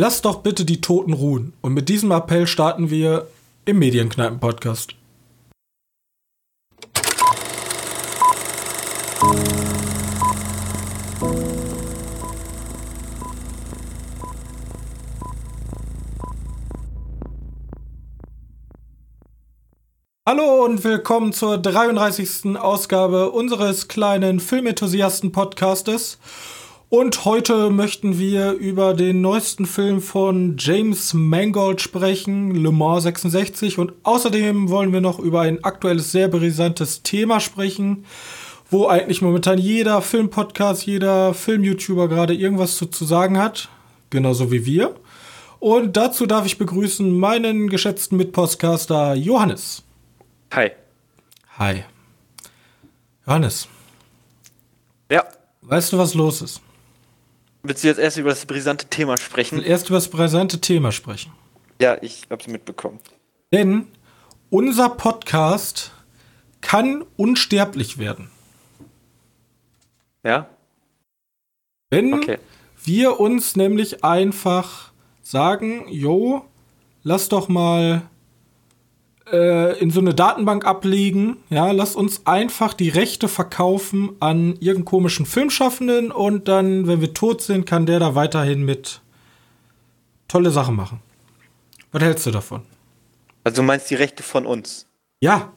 Lasst doch bitte die Toten ruhen. Und mit diesem Appell starten wir im Medienkneipen-Podcast. Hallo und willkommen zur 33. Ausgabe unseres kleinen Filmenthusiasten-Podcastes. Und heute möchten wir über den neuesten Film von James Mangold sprechen, Le Mans 66. Und außerdem wollen wir noch über ein aktuelles, sehr brisantes Thema sprechen, wo eigentlich momentan jeder Filmpodcast, jeder Film-YouTuber gerade irgendwas zu, zu sagen hat. Genauso wie wir. Und dazu darf ich begrüßen meinen geschätzten Mitpodcaster Johannes. Hi. Hi. Johannes. Ja. Weißt du, was los ist? Willst du jetzt erst über das brisante Thema sprechen? Erst über das brisante Thema sprechen. Ja, ich hab's mitbekommen. Denn unser Podcast kann unsterblich werden. Ja? Wenn Okay. wir uns nämlich einfach sagen, jo, lass doch mal äh, in so eine Datenbank ablegen, ja, lass uns einfach die Rechte verkaufen an irgendeinen komischen Filmschaffenden und dann, wenn wir tot sind, kann der da weiterhin mit tolle Sachen machen. Was hältst du davon? Also du meinst die Rechte von uns? Ja,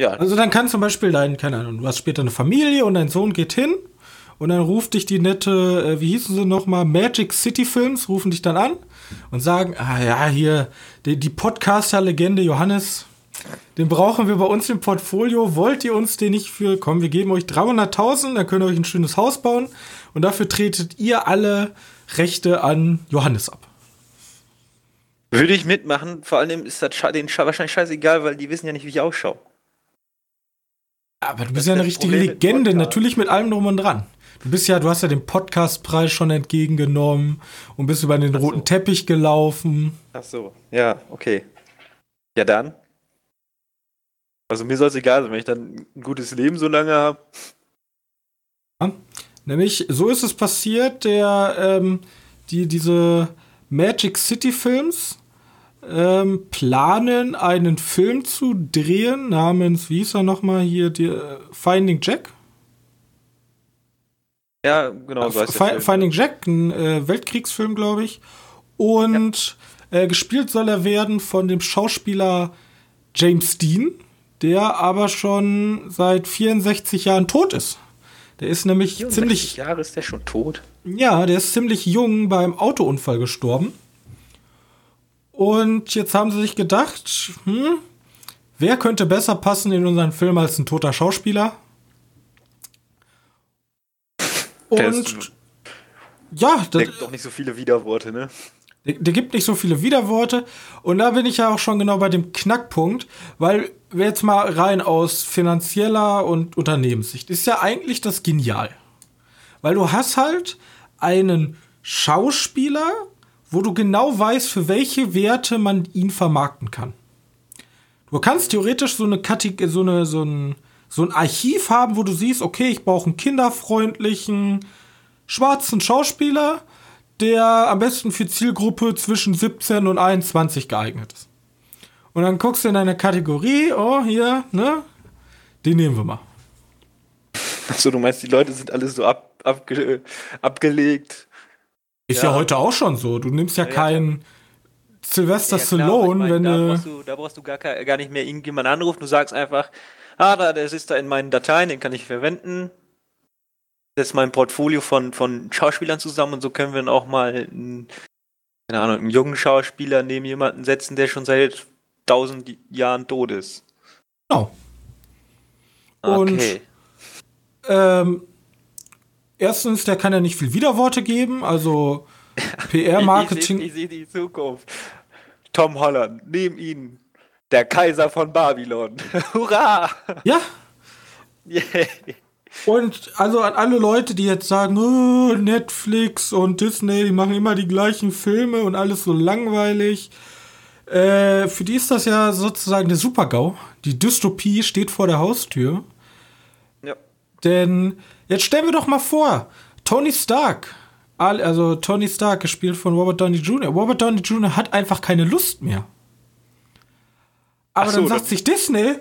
Ja. Also dann kann zum Beispiel dein, keine Ahnung, du hast später eine Familie und dein Sohn geht hin und dann ruft dich die nette, äh, wie hießen sie nochmal, Magic City Films, rufen dich dann an und sagen, ah ja, hier, die, die Podcaster-Legende Johannes, den brauchen wir bei uns im Portfolio, wollt ihr uns den nicht für, komm, wir geben euch 300.000, dann könnt ihr euch ein schönes Haus bauen und dafür tretet ihr alle Rechte an Johannes ab. Würde ich mitmachen, vor allem ist das denen sche- wahrscheinlich scheißegal, weil die wissen ja nicht, wie ich ausschaue. Aber du Das bist ja eine richtige mit Legende, natürlich mit allem drum und dran. Du bist ja, du hast ja den Podcastpreis schon entgegengenommen und bist über den so. roten Teppich gelaufen. Ach so. Ja, okay. Ja, dann. Also mir soll es egal sein, wenn ich dann ein gutes Leben so lange habe. Nämlich, so ist es passiert, der, ähm, die, diese Magic City Films ähm, planen, einen Film zu drehen namens, wie hieß er nochmal hier, die, äh, Finding Jack? Ja, genau so heißt Film. Finding Jack, ein äh, Weltkriegsfilm, glaube ich. Und äh, gespielt soll er werden von dem Schauspieler James Dean, der aber schon seit 64 Jahren tot ist. Der ist nämlich 64 ziemlich, Jahre ist der schon tot. ja, der ist ziemlich jung beim Autounfall gestorben. Und jetzt haben sie sich gedacht, hm, wer könnte besser passen in unseren Film als ein toter Schauspieler? Der Und ja, das, Der gibt doch nicht so viele Widerworte, ne? Der, der gibt nicht so viele Widerworte. Und da bin ich ja auch schon genau bei dem Knackpunkt, weil wir jetzt mal rein aus finanzieller und Unternehmenssicht, ist ja eigentlich das genial. Weil du hast halt einen Schauspieler, wo du genau weißt, für welche Werte man ihn vermarkten kann. Du kannst theoretisch so eine Kategor so eine so ein so ein Archiv haben, wo du siehst, okay, ich brauche einen kinderfreundlichen schwarzen Schauspieler, der am besten für Zielgruppe zwischen 17 und 21 geeignet ist. Und dann guckst du in deine Kategorie, oh, hier, ne? Den nehmen wir mal. Achso, du meinst, die Leute sind alle so ab, abge, abgelegt. Ist ja. Ja. heute auch schon so. Du nimmst ja, Ja, ja, keinen Sylvester Ja, Stallone, ich mein, wenn da, du. brauchst du, da brauchst du gar, gar nicht mehr irgendjemanden anrufen. Du sagst einfach, ah, da, der ist da in meinen Dateien, den kann ich verwenden. Das ist mein Portfolio von, von Schauspielern zusammen und so können wir dann auch mal einen, keine Ahnung, einen jungen Schauspieler neben jemanden setzen, der schon seit tausend Jahren tot ist. Genau. Und- Okay. Ähm, erstens, der kann ja nicht viel Widerworte geben, also PR-Marketing. ich, ich sehe die Zukunft. Tom Holland, neben ihn. Der Kaiser von Babylon. Hurra! Ja, Yeah. Und also an alle Leute, die jetzt sagen, oh, Netflix und Disney, die machen immer die gleichen Filme und alles so langweilig. Äh, für die ist das ja sozusagen der Super-GAU. Die Dystopie steht vor der Haustür. Ja. Denn jetzt stellen wir doch mal vor, Tony Stark also Tony Stark, gespielt von Robert Downey Jr. Robert Downey Jr. hat einfach keine Lust mehr. Aber so, dann sagt sich Disney,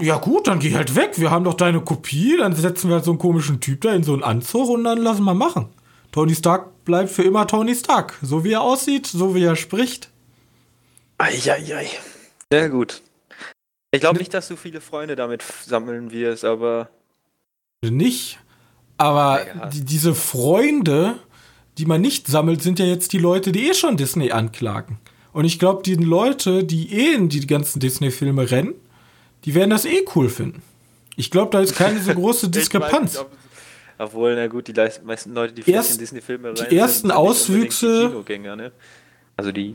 ja gut, dann geh halt weg. Wir haben doch deine Kopie, dann setzen wir halt so einen komischen Typ da in so einen Anzug und dann lassen wir machen. Tony Stark bleibt für immer Tony Stark. So wie er aussieht, so wie er spricht. Eieiei. Sehr gut. Ich glaube nicht, dass du viele Freunde damit sammeln wirst, aber. Nicht. Aber ja, die, diese Freunde, die man nicht sammelt, sind ja jetzt die Leute, die eh schon Disney anklagen. Und ich glaube, die Leute, die eh in die ganzen Disney-Filme rennen, die werden das eh cool finden. Ich glaube, da ist keine so große Diskrepanz. Obwohl, na gut, die meisten Leute, die Erst, in Disney-Filme rein Die ersten sind, Auswüchse. Kinogänger, ne? Also die.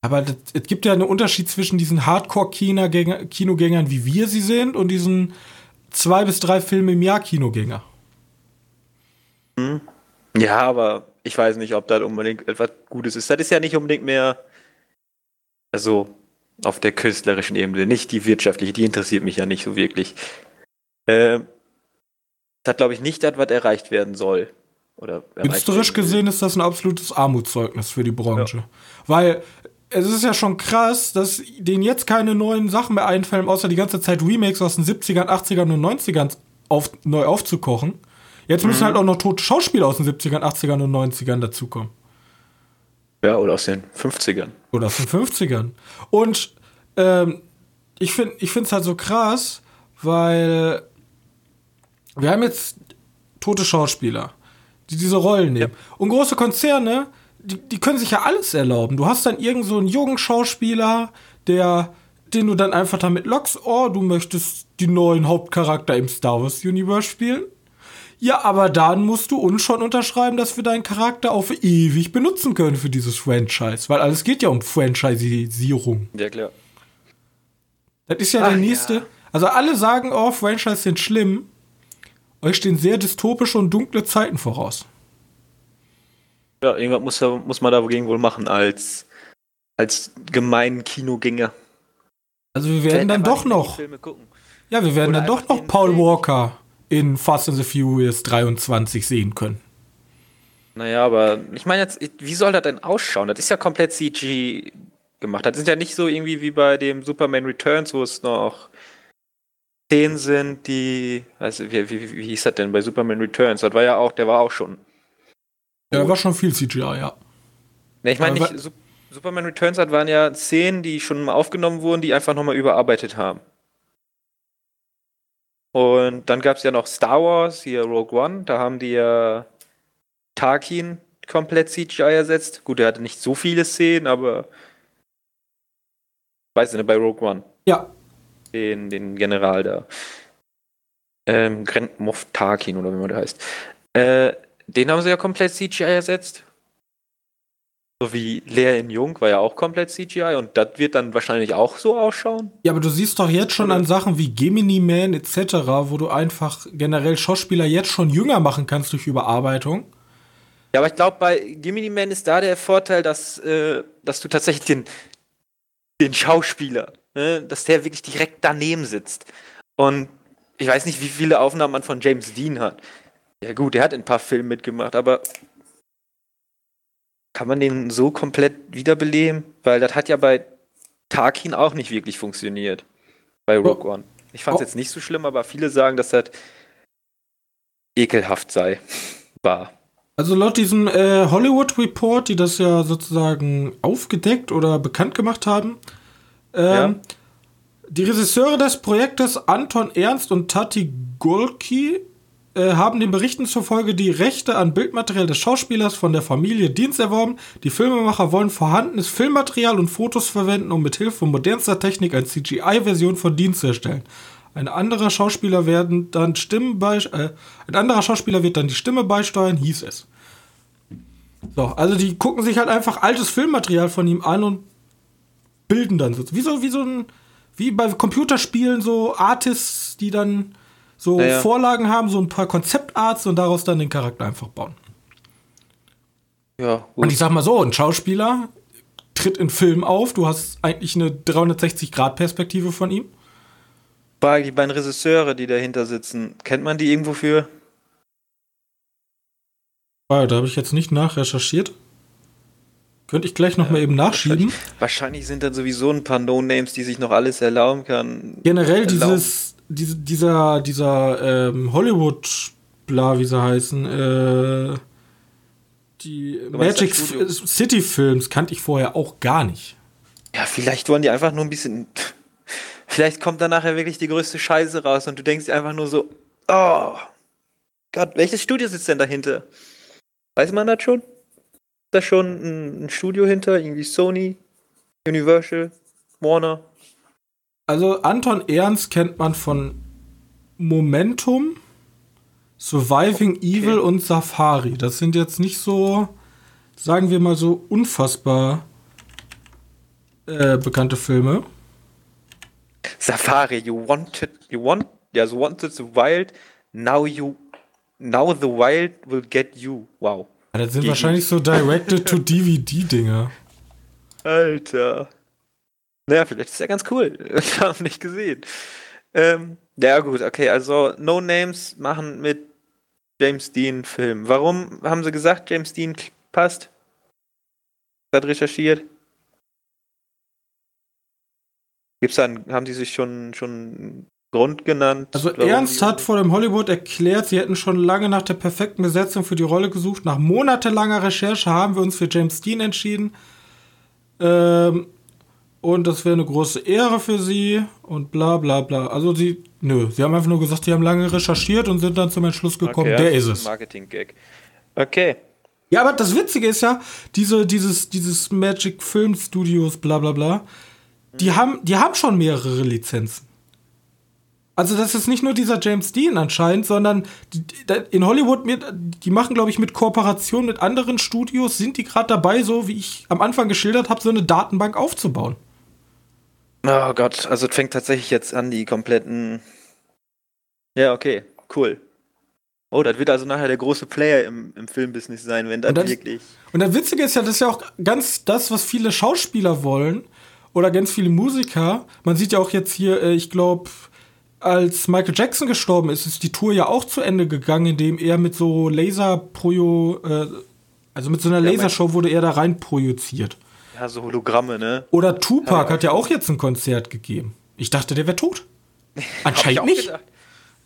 Aber das, es gibt ja einen Unterschied zwischen diesen Hardcore-Kinogängern, wie wir sie sind, und diesen zwei bis drei Filme im Jahr Kinogänger. Hm. Ja, aber ich weiß nicht, ob das unbedingt etwas Gutes ist. Das ist ja nicht unbedingt mehr also auf der künstlerischen Ebene, nicht die wirtschaftliche, die interessiert mich ja nicht so wirklich. Äh, das hat, glaube ich, nicht das, was erreicht werden soll. Oder Künstlerisch gesehen ist das ein absolutes Armutszeugnis für die Branche. Ja. Weil es ist ja schon krass, dass denen jetzt keine neuen Sachen mehr einfallen, außer die ganze Zeit Remakes aus den 70ern, 80ern und 90ern auf, neu aufzukochen. Jetzt müssen mhm. halt auch noch tote Schauspieler aus den 70ern, 80ern und 90ern dazukommen. Ja, oder aus den 50ern. Oder aus den 50ern. Und ähm, ich finde es halt so krass, weil wir haben jetzt tote Schauspieler, die diese Rollen nehmen. Ja. Und große Konzerne, die, die können sich ja alles erlauben. Du hast dann irgend so einen jungen Schauspieler, der, den du dann einfach damit lockst, oh, du möchtest die neuen Hauptcharakter im Star Wars Universe spielen. Ja, aber dann musst du uns schon unterschreiben, dass wir deinen Charakter auf ewig benutzen können für dieses Franchise. Weil alles geht ja um Franchisierung. Ja, klar. Das ist ja Ach, der nächste. Ja. Also alle sagen, oh, Franchise sind schlimm. Euch stehen sehr dystopische und dunkle Zeiten voraus. Ja, irgendwas muss, muss man dagegen wohl machen als, als gemeinen Kinogänger. Also wir werden dann doch noch. Ja, wir werden Oder dann doch noch Paul Walker in Fast and the Furious 23 sehen können. Naja, aber ich meine jetzt, wie soll das denn ausschauen? Das ist ja komplett CG gemacht. Das ist ja nicht so irgendwie wie bei dem Superman Returns, wo es noch Szenen sind, die, also wie, wie, wie hieß das denn bei Superman Returns? Das war ja auch, der war auch schon. Ja, war schon viel CGI, ja. Ne, ich meine nicht, Superman Returns das waren ja Szenen, die schon mal aufgenommen wurden, die einfach nochmal überarbeitet haben. Und dann gab es ja noch Star Wars, hier Rogue One, da haben die ja Tarkin komplett CGI ersetzt. Gut, er hatte nicht so viele Szenen, aber weißt du, ne, bei Rogue One. Ja. Den, den General da. Ähm, Grand Moff Tarkin oder wie man der heißt. Äh, den haben sie ja komplett CGI ersetzt. So wie Leer in Jung war ja auch komplett CGI und das wird dann wahrscheinlich auch so ausschauen. Ja, aber du siehst doch jetzt schon an Sachen wie Gemini Man etc., wo du einfach generell Schauspieler jetzt schon jünger machen kannst durch Überarbeitung. Ja, aber ich glaube, bei Gemini Man ist da der Vorteil, dass, äh, dass du tatsächlich den, den Schauspieler, ne, dass der wirklich direkt daneben sitzt. Und ich weiß nicht, wie viele Aufnahmen man von James Dean hat. Ja gut, der hat in ein paar Filmen mitgemacht, aber kann man den so komplett wiederbeleben? Weil das hat ja bei Tarkin auch nicht wirklich funktioniert. Bei Rogue oh. One. Ich fand es oh. jetzt nicht so schlimm, aber viele sagen, dass das ekelhaft sei. War. Also laut diesem äh, Hollywood Report, die das ja sozusagen aufgedeckt oder bekannt gemacht haben, ähm, ja. die Regisseure des Projektes Anton Ernst und Tati Golki äh, haben den Berichten zufolge die Rechte an Bildmaterial des Schauspielers von der Familie Dienst erworben. Die Filmemacher wollen vorhandenes Filmmaterial und Fotos verwenden, um mit Hilfe modernster Technik eine CGI-Version von Dienst zu erstellen. Ein anderer Schauspieler werden dann Stimmen bei, äh, ein anderer Schauspieler wird dann die Stimme beisteuern, hieß es. So, also die gucken sich halt einfach altes Filmmaterial von ihm an und bilden dann so. Wie so, wie so ein, wie bei Computerspielen so Artists, die dann so naja. Vorlagen haben, so ein paar Konzeptarts und daraus dann den Charakter einfach bauen. Ja, gut. Und ich sag mal so, ein Schauspieler tritt in Film auf, du hast eigentlich eine 360-Grad-Perspektive von ihm. Bei die beiden Regisseure, die dahinter sitzen, kennt man die irgendwo für? Ah, da habe ich jetzt nicht nachrecherchiert. Könnte ich gleich noch mal eben nachschieben. Wahrscheinlich, wahrscheinlich sind dann sowieso ein paar No-Names, die sich noch alles erlauben kann. Generell erlauben. dieses, diese, dieser, dieser ähm, Hollywood, bla, wie sie heißen, äh, die Magic City Films kannte ich vorher auch gar nicht. Ja, vielleicht wollen die einfach nur ein bisschen. Vielleicht kommt da nachher wirklich die größte Scheiße raus und du denkst dir einfach nur so, oh Gott, welches Studio sitzt denn dahinter? Weiß man das schon? Ist da schon ein, ein Studio hinter? Irgendwie Sony, Universal, Warner? Also Anton Ernst kennt man von Momentum, Surviving Evil und Safari. Das sind jetzt nicht so, sagen wir mal so, unfassbar äh, bekannte Filme. Safari, you wanted, you want, yeah, you wanted the wild, now you, now the wild will get you. Wow. Ja, das sind Die- wahrscheinlich so Directed-to-DVD-Dinger. Alter. Naja, vielleicht ist ja ganz cool. Ich habe nicht gesehen. Ähm, ja, gut, okay, also No Names machen mit James Dean Film. Warum haben sie gesagt, James Dean passt? Hat recherchiert. Gibt's dann, haben die sich schon, schon einen Grund genannt? Also Ernst hat vor dem Hollywood erklärt, sie hätten schon lange nach der perfekten Besetzung für die Rolle gesucht. Nach monatelanger Recherche haben wir uns für James Dean entschieden. Ähm, und das wäre eine große Ehre für sie und bla bla bla. Also sie, nö, sie haben einfach nur gesagt, sie haben lange recherchiert und sind dann zum Entschluss gekommen, Okay, der ist es. Marketing-Gag. Okay. Ja, aber das Witzige ist ja, diese, dieses, dieses Magic Film Studios, bla bla bla, die haben, die haben schon mehrere Lizenzen. Also das ist nicht nur dieser James Dean anscheinend, sondern die, die, in Hollywood, mit, die machen, glaube ich, mit Kooperation mit anderen Studios, sind die gerade dabei, so wie ich am Anfang geschildert habe, so eine Datenbank aufzubauen. Oh Gott, also es fängt tatsächlich jetzt an, die kompletten. Ja, okay, cool. Oh, das wird also nachher der große Player im, im Filmbusiness sein, wenn das- wirklich. Und das Witzige ist ja, das ist ja auch ganz das, was viele Schauspieler wollen oder ganz viele Musiker. Man sieht ja auch jetzt hier, äh, ich glaube, als Michael Jackson gestorben ist, ist die Tour ja auch zu Ende gegangen, indem er mit so Laserprojo, äh, also mit so einer Lasershow wurde er da rein projiziert. Ja, so Hologramme, ne? Oder Tupac Ja, hat ja auch jetzt ein Konzert gegeben. Ich dachte, der wäre tot. Anscheinend nicht. gedacht.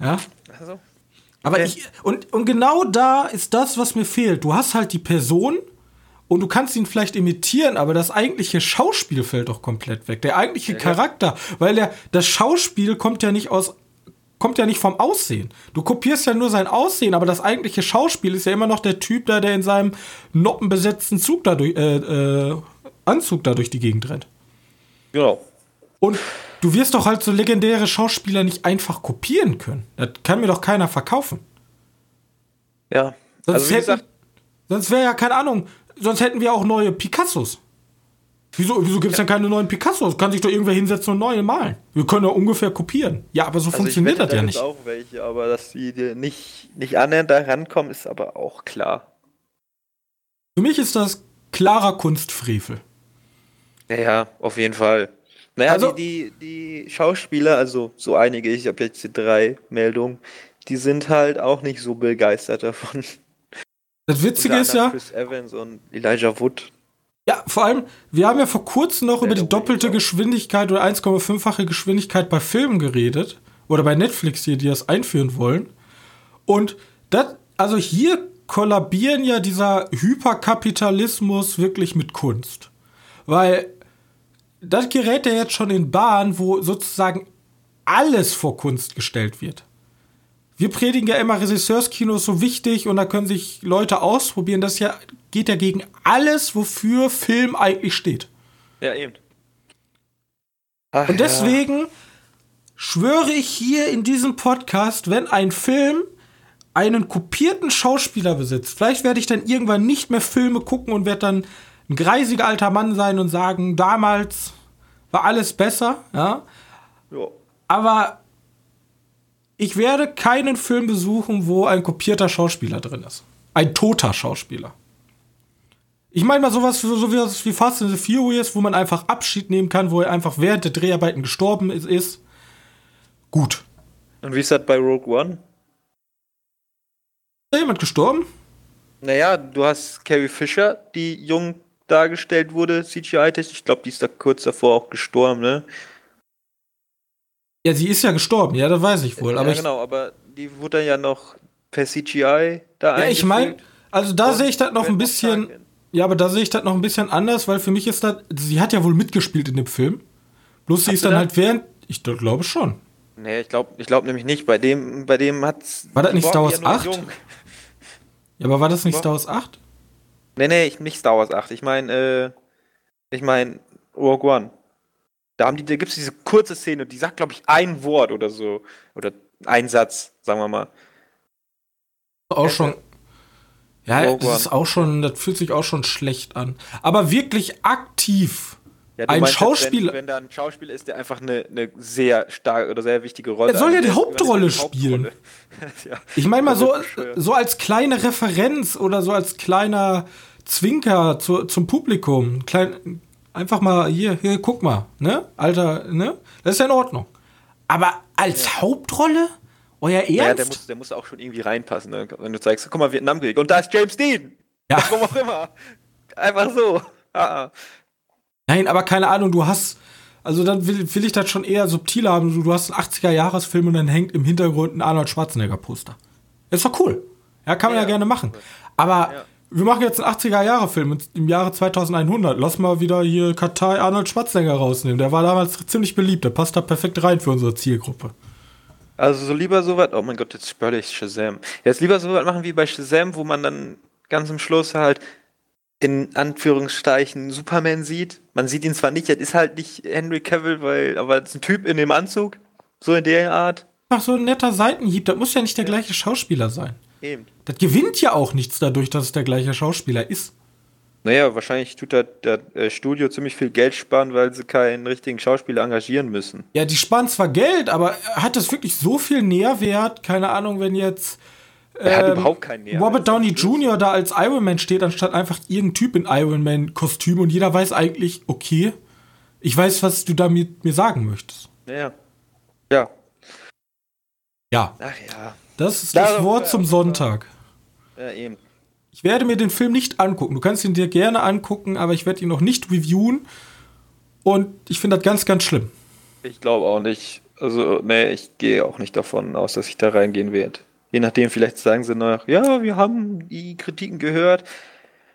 Ja. Also, Aber Okay. ich, und, und genau da ist das, was mir fehlt. Du hast halt die Person und du kannst ihn vielleicht imitieren, aber das eigentliche Schauspiel fällt doch komplett weg. Der eigentliche Charakter, weil der, das Schauspiel kommt ja nicht aus, kommt ja nicht vom Aussehen. Du kopierst ja nur sein Aussehen, aber das eigentliche Schauspiel ist ja immer noch der Typ da, der in seinem noppenbesetzten Zug da durch, äh, äh, Anzug da durch die Gegend rennt. genau. Und du wirst doch halt so legendäre Schauspieler nicht einfach kopieren können. Das kann mir doch keiner verkaufen. Ja. Sonst, Also, hätten, sonst wäre ja keine Ahnung, sonst hätten wir auch neue Picassos. Wieso, wieso gibt es dann keine neuen Picassos? Kann sich doch irgendwer hinsetzen und neue malen. Wir können doch ungefähr kopieren. Ja, aber so also funktioniert das ja nicht. auch welche, aber dass die nicht, nicht annähernd da rankommen, ist aber auch klar. Für mich ist das klarer Kunstfrevel. Ja, auf jeden Fall. Naja, Also- die, die, die Schauspieler, also so einige, ich habe jetzt die drei Meldungen, die sind halt auch nicht so begeistert davon. Das Witzige ist ja, Chris Evans und Elijah Wood. ja, vor allem, wir haben ja vor kurzem noch über die doppelte Geschwindigkeit oder 1,5-fache Geschwindigkeit bei Filmen geredet. Oder bei Netflix hier, die das einführen wollen. Und das, also hier kollabieren ja dieser Hyperkapitalismus wirklich mit Kunst. Weil das gerät ja jetzt schon in Bahn, wo sozusagen alles vor Kunst gestellt wird. Wir predigen ja immer, Regisseurskino ist so wichtig und da können sich Leute ausprobieren. Das ja, geht ja gegen alles, wofür Film eigentlich steht. Ja, eben. Ach, Und deswegen schwöre ich hier in diesem Podcast, wenn ein Film einen kopierten Schauspieler besitzt, vielleicht werde ich dann irgendwann nicht mehr Filme gucken und werde dann ein greisiger alter Mann sein und sagen, damals war alles besser, ja. Ja. Aber ich werde keinen Film besuchen, wo ein kopierter Schauspieler drin ist. Ein toter Schauspieler. Ich meine mal sowas so, so wie, wie Fast and the Furious, wo man einfach Abschied nehmen kann, wo er einfach während der Dreharbeiten gestorben ist. ist. Gut. Und wie ist das bei Rogue One? Ist da jemand gestorben? Naja, du hast Carrie Fisher, die jung dargestellt wurde, CGI-technisch. Ich glaube, die ist da kurz davor auch gestorben, ne? Ja, sie ist ja gestorben, ja, das weiß ich wohl. ja, aber genau, aber die wurde dann ja noch per CGI da ich, ja, ich meine, also da sehe ich das noch ein bisschen. Ja, aber da sehe ich das noch ein bisschen anders, weil für mich ist das. Sie hat ja wohl mitgespielt in dem Film. Bloß sie Hat ist sie dann das? halt während. Ich glaube schon. Nee, ich glaube ich glaub nämlich nicht. Bei dem, bei dem hat's. War das nicht Star Wars ja nur 8? jung. Ja, aber war das nicht Star Wars 8? Nee, nee, ich, nicht Star Wars 8. Ich meine, äh, ich meine, Rogue One. Da, haben die, da gibt es diese kurze Szene, die sagt, glaube ich, ein Wort oder so. Oder ein Satz, sagen wir mal. Auch schon. Ja, Rogue das ist auch schon, das fühlt sich auch schon schlecht an. Aber wirklich aktiv. Ja, Ein meinst Schauspieler- Wenn, wenn da ein Schauspieler ist, der einfach eine, eine sehr starke oder sehr wichtige Rolle Er soll ja die Hauptrolle spielen. Hauptrolle. ja. Ich meine mal so, bescheuert. so als kleine Referenz oder so als kleiner Zwinker zu, zum Publikum. Klein, einfach mal hier, hier, guck mal, ne? Alter, ne? Das ist ja in Ordnung. Aber als Hauptrolle? Euer Ernst? Ja, der muss, der muss auch schon irgendwie reinpassen. Ne? Wenn du zeigst, guck mal, Vietnamkrieg. Und da ist James Dean. Ja. Warum auch immer. Einfach so. Ah, ah. Nein, aber keine Ahnung, du hast. Also dann will, will ich das schon eher subtil haben. Du, du hast einen 80er-Jahres-Film und dann hängt im Hintergrund ein Arnold Schwarzenegger-Poster. Ist doch cool. Ja, kann man ja, Ja. gerne machen. Aber Ja. wir machen jetzt einen 80er-Jahre-Film im Jahre 2100. Lass mal wieder hier Katai Arnold Schwarzenegger rausnehmen. Der war damals ziemlich beliebt. Der passt da perfekt rein für unsere Zielgruppe. Also so lieber so was. Oh mein Gott, jetzt spoil ich Shazam. Jetzt lieber so was machen wie bei Shazam, wo man dann ganz am Schluss halt in Anführungszeichen Superman sieht. Man sieht ihn zwar nicht, das ist halt nicht Henry Cavill, weil, aber das ist ein Typ in dem Anzug. So in der Art. Ach, so ein netter Seitenhieb. Das muss ja nicht der gleiche Schauspieler sein. Eben. Das gewinnt ja auch nichts dadurch, dass es der gleiche Schauspieler ist. Naja, wahrscheinlich tut das, das äh, Studio ziemlich viel Geld sparen, weil sie keinen richtigen Schauspieler engagieren müssen. Ja, die sparen zwar Geld, aber hat das wirklich so viel Nährwert? Keine Ahnung, wenn jetzt Er hat ähm, überhaupt keinen Nährwert. Robert Downey Jr. da als Iron Man steht, anstatt einfach irgendein Typ in Iron Man-Kostüm und jeder weiß eigentlich, okay, ich weiß, was du damit mir sagen möchtest. Ja. Ja. Ja, Ach ja. das ist das Wort zum Sonntag. Ja, eben. Ich werde mir den Film nicht angucken. Du kannst ihn dir gerne angucken, aber ich werde ihn noch nicht reviewen. Und ich finde das ganz, ganz schlimm. Ich glaube auch nicht. Also, nee, ich gehe auch nicht davon aus, dass ich da reingehen werde. Je nachdem, vielleicht sagen sie noch, ja, wir haben die Kritiken gehört.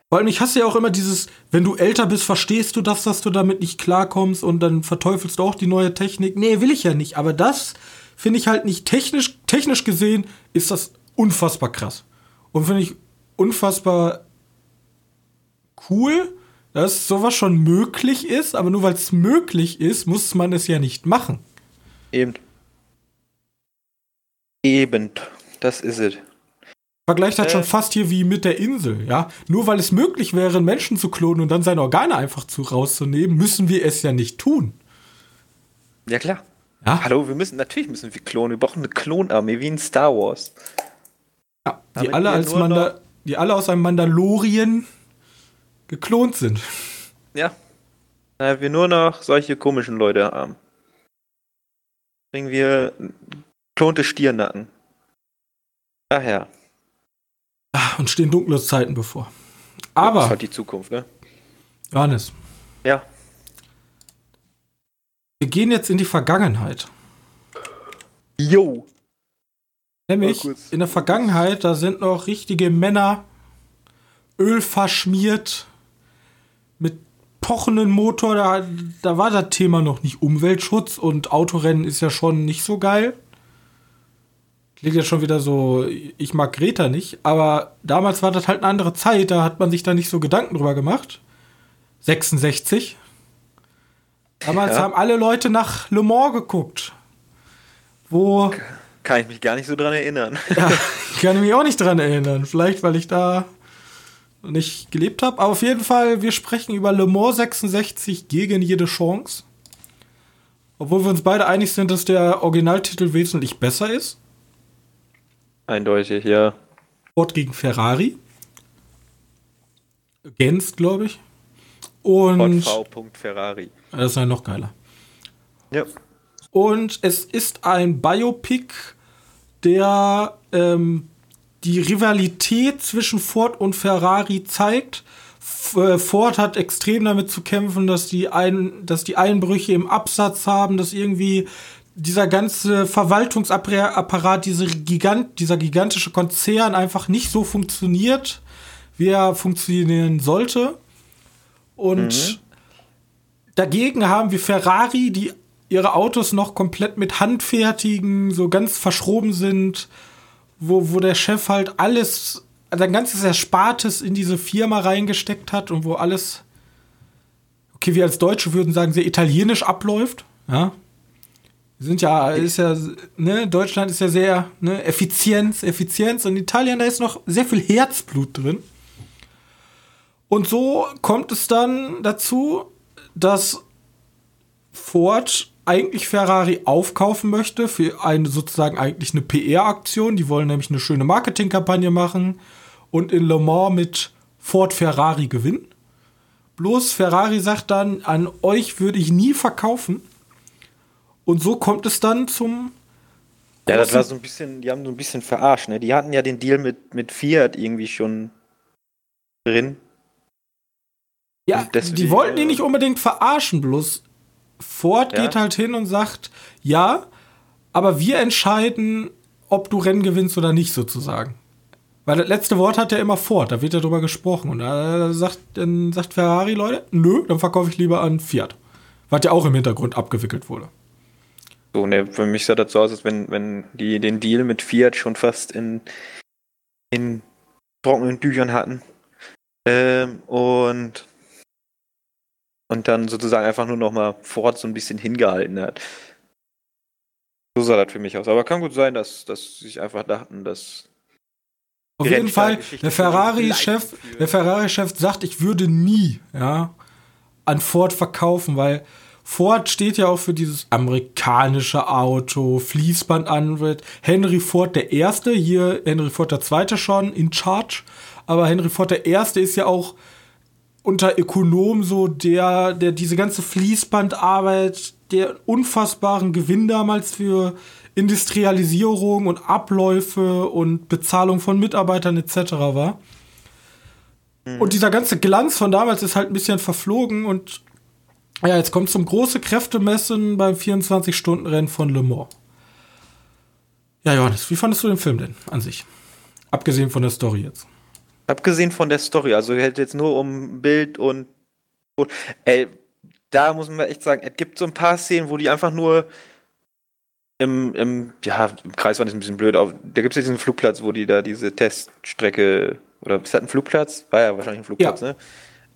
Vor allem, ich hasse ja auch immer dieses, wenn du älter bist, verstehst du das, dass du damit nicht klarkommst und dann verteufelst du auch die neue Technik. Nee, will ich ja nicht. Aber das finde ich halt nicht technisch, technisch gesehen ist das unfassbar krass. Und finde ich unfassbar cool, dass sowas schon möglich ist, aber nur weil es möglich ist, muss man es ja nicht machen. Eben. Eben. Das ist es. Vergleicht das Äh. schon fast hier wie mit der Insel, ja. Nur weil es möglich wäre, Menschen zu klonen und dann seine Organe einfach zu rauszunehmen, müssen wir es ja nicht tun. Ja, klar. Ja, Hallo, wir müssen, natürlich müssen wir klonen. Wir brauchen eine Klonarmee, wie in Star Wars. ja die alle als die alle aus einem Mandalorien geklont sind. Ja. Na, wir nur noch solche komischen Leute haben. Bringen wir klonte Stiernacken. Ach ja. Ah, Und stehen dunkle Zeiten bevor. Das ist Aber, halt die Zukunft, ne? Johannes, Ja. wir gehen jetzt in die Vergangenheit. Yo. Nämlich in der Vergangenheit, da sind noch richtige Männer, ölverschmiert, mit pochenden Motor. Da, da war das Thema noch nicht Umweltschutz und Autorennen ist ja schon nicht so geil. Klingt ja schon wieder so, ich mag Greta nicht, aber damals war das halt eine andere Zeit, da hat man sich da nicht so Gedanken drüber gemacht. 66. Damals Ja. haben alle Leute nach Le Mans geguckt. Wo Kann ich mich gar nicht so dran erinnern. ja, ich kann mich auch nicht dran erinnern. Vielleicht, weil ich da nicht gelebt habe. Aber auf jeden Fall, wir sprechen über Le Mans 66 gegen jede Chance. Obwohl wir uns beide einig sind, dass der Originaltitel wesentlich besser ist. Eindeutig, ja. Ford gegen Ferrari. Against, glaube ich. Und V.Ferrari. das ist ja noch geiler. Ja. Und es ist ein Biopic, der ähm, die Rivalität zwischen Ford und Ferrari zeigt. Äh, Ford hat extrem damit zu kämpfen, dass die, ein, dass die Einbrüche im Absatz haben, dass irgendwie dieser ganze Verwaltungsapparat, diese Gigant, dieser gigantische Konzern einfach nicht so funktioniert, wie er funktionieren sollte. Und mhm. dagegen haben wir Ferrari, die ihre Autos noch komplett mit Hand fertigen, so ganz verschroben sind, wo, wo der Chef halt alles, sein ganzes Erspartes in diese Firma reingesteckt hat und wo alles, okay, wir als Deutsche würden sagen, sehr italienisch abläuft, ja. Sind ja, ist ja, ne, Deutschland ist ja sehr, ne, Effizienz, Effizienz und Italien, da ist noch sehr viel Herzblut drin. Und so kommt es dann dazu, dass Ford eigentlich Ferrari aufkaufen möchte für eine sozusagen eigentlich eine PR-Aktion. Die wollen nämlich eine schöne Marketingkampagne machen und in Le Mans mit Ford Ferrari gewinnen. Bloß Ferrari sagt dann, an euch würde ich nie verkaufen. Und so kommt es dann zum. Ja, das war so ein bisschen, die haben so ein bisschen verarscht, ne? Die hatten ja den Deal mit, mit Fiat irgendwie schon drin. Ja, die wollten die nicht unbedingt verarschen, bloß Ford ja. geht halt hin und sagt, ja, aber wir entscheiden, ob du Rennen gewinnst oder nicht, sozusagen. Weil das letzte Wort hat ja immer Ford, da wird ja drüber gesprochen. Und da sagt, dann sagt Ferrari, Leute, nö, dann verkaufe ich lieber an Fiat. Was ja auch im Hintergrund abgewickelt wurde. So, ne, für mich sah das so aus, als wenn, wenn die den Deal mit Fiat schon fast in, in trockenen Tüchern hatten. Ähm, und und dann sozusagen einfach nur noch mal Ford so ein bisschen hingehalten hat. So sah das für mich aus. Aber kann gut sein, dass, dass sich einfach dachten, dass. Auf jeden Fall, der Ferrari-Chef, der Ferrari-Chef sagt, ich würde nie, ja, an Ford verkaufen, weil Ford steht ja auch für dieses amerikanische Auto, Fließband anwält. Henry Ford der Erste, hier Henry Ford der Zweite schon in Charge, aber Henry Ford der Erste ist ja auch unter Ökonom so, der, der diese ganze Fließbandarbeit, der unfassbaren Gewinn damals für Industrialisierung und Abläufe und Bezahlung von Mitarbeitern etc. war. Mhm. Und dieser ganze Glanz von damals ist halt ein bisschen verflogen und ja, jetzt kommt zum große Kräftemessen beim 24-Stunden-Rennen von Le Mans. Ja, Johannes, wie fandest du den Film denn an sich? Abgesehen von der Story jetzt. Abgesehen von der Story, also hätte jetzt nur um Bild und, und ey, da muss man echt sagen, es gibt so ein paar Szenen, wo die einfach nur im, im, ja, im Kreis war das ein bisschen blöd, aber da gibt es diesen Flugplatz, wo die da diese Teststrecke, oder ist das ein Flugplatz? War ja wahrscheinlich ein Flugplatz, ja. ne?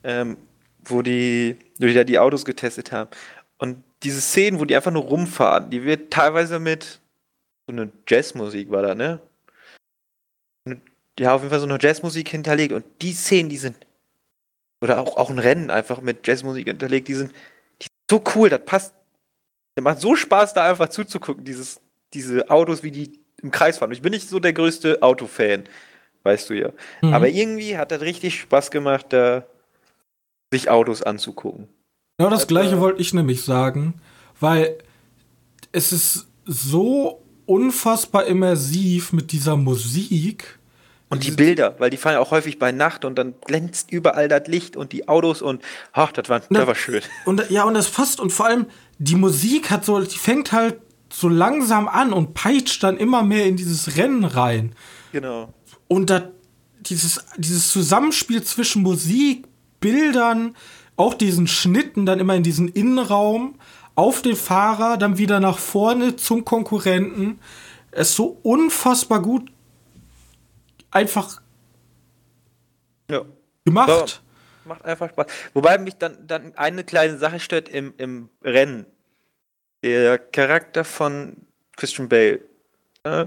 Ähm, wo die, wo die da die Autos getestet haben. Und diese Szenen, wo die einfach nur rumfahren, die wird teilweise mit so eine Jazzmusik war da, ne? ja, auf jeden Fall so eine Jazzmusik hinterlegt. Und die Szenen, die sind, oder auch, auch ein Rennen einfach mit Jazzmusik hinterlegt, die sind, die sind so cool, das passt. Das macht so Spaß, da einfach zuzugucken, dieses, diese Autos, wie die im Kreis fahren. Ich bin nicht so der größte Autofan, weißt du ja. Mhm. Aber irgendwie hat das richtig Spaß gemacht, da sich Autos anzugucken. Ja, das, das gleiche wollte ich nämlich sagen, weil es ist so unfassbar immersiv mit dieser Musik und die Bilder, weil die fallen auch häufig bei Nacht und dann glänzt überall das Licht und die Autos und ach, das war, das war schön. Und ja, und das passt und vor allem die Musik hat so, die fängt halt so langsam an und peitscht dann immer mehr in dieses Rennen rein. Genau. Und da dieses, dieses Zusammenspiel zwischen Musik, Bildern, auch diesen Schnitten dann immer in diesen Innenraum, auf den Fahrer, dann wieder nach vorne zum Konkurrenten, ist so unfassbar gut einfach ja. gemacht. So, macht einfach Spaß. Wobei mich dann, dann eine kleine Sache stört im, im Rennen. Der Charakter von Christian Bale, äh,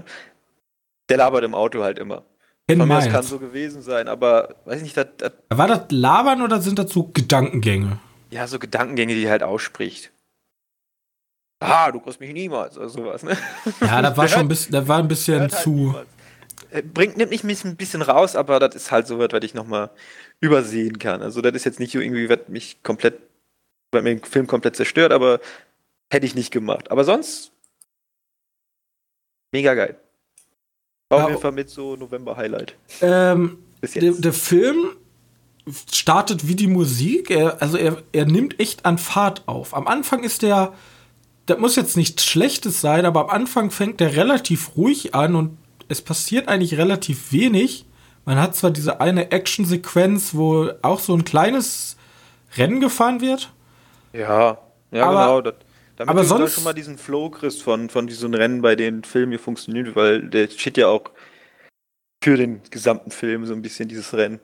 der labert im Auto halt immer. Ken Von mir, das kann so gewesen sein, aber weiß nicht, das, das War das Labern oder sind das so Gedankengänge? Ja, so Gedankengänge, die halt ausspricht. Ah, du kriegst mich niemals oder sowas, ne? Ja, das war schon ein bisschen, das war ein bisschen halt zu. Niemals. Äh, bringt, nimmt mich ein bisschen raus, aber das ist halt so was, was ich nochmal übersehen kann. Also das ist jetzt nicht so irgendwie, was mich komplett, was mir den Film komplett zerstört, aber hätte ich nicht gemacht. Aber sonst mega geil. Auf jeden Fall mit so November-Highlight. Ähm, der, der, Film startet wie die Musik. Er, also er, er nimmt echt an Fahrt auf. Am Anfang ist der, das muss jetzt nichts Schlechtes sein, aber am Anfang fängt er relativ ruhig an und es passiert eigentlich relativ wenig. Man hat zwar diese eine Action-Sequenz, wo auch so ein kleines Rennen gefahren wird. Ja, ja, genau. Das, damit aber du sonst schon mal diesen Flow kriegst von, von diesen Rennen, bei den Filmen hier funktioniert, weil der steht ja auch für den gesamten Film so ein bisschen dieses Rennen.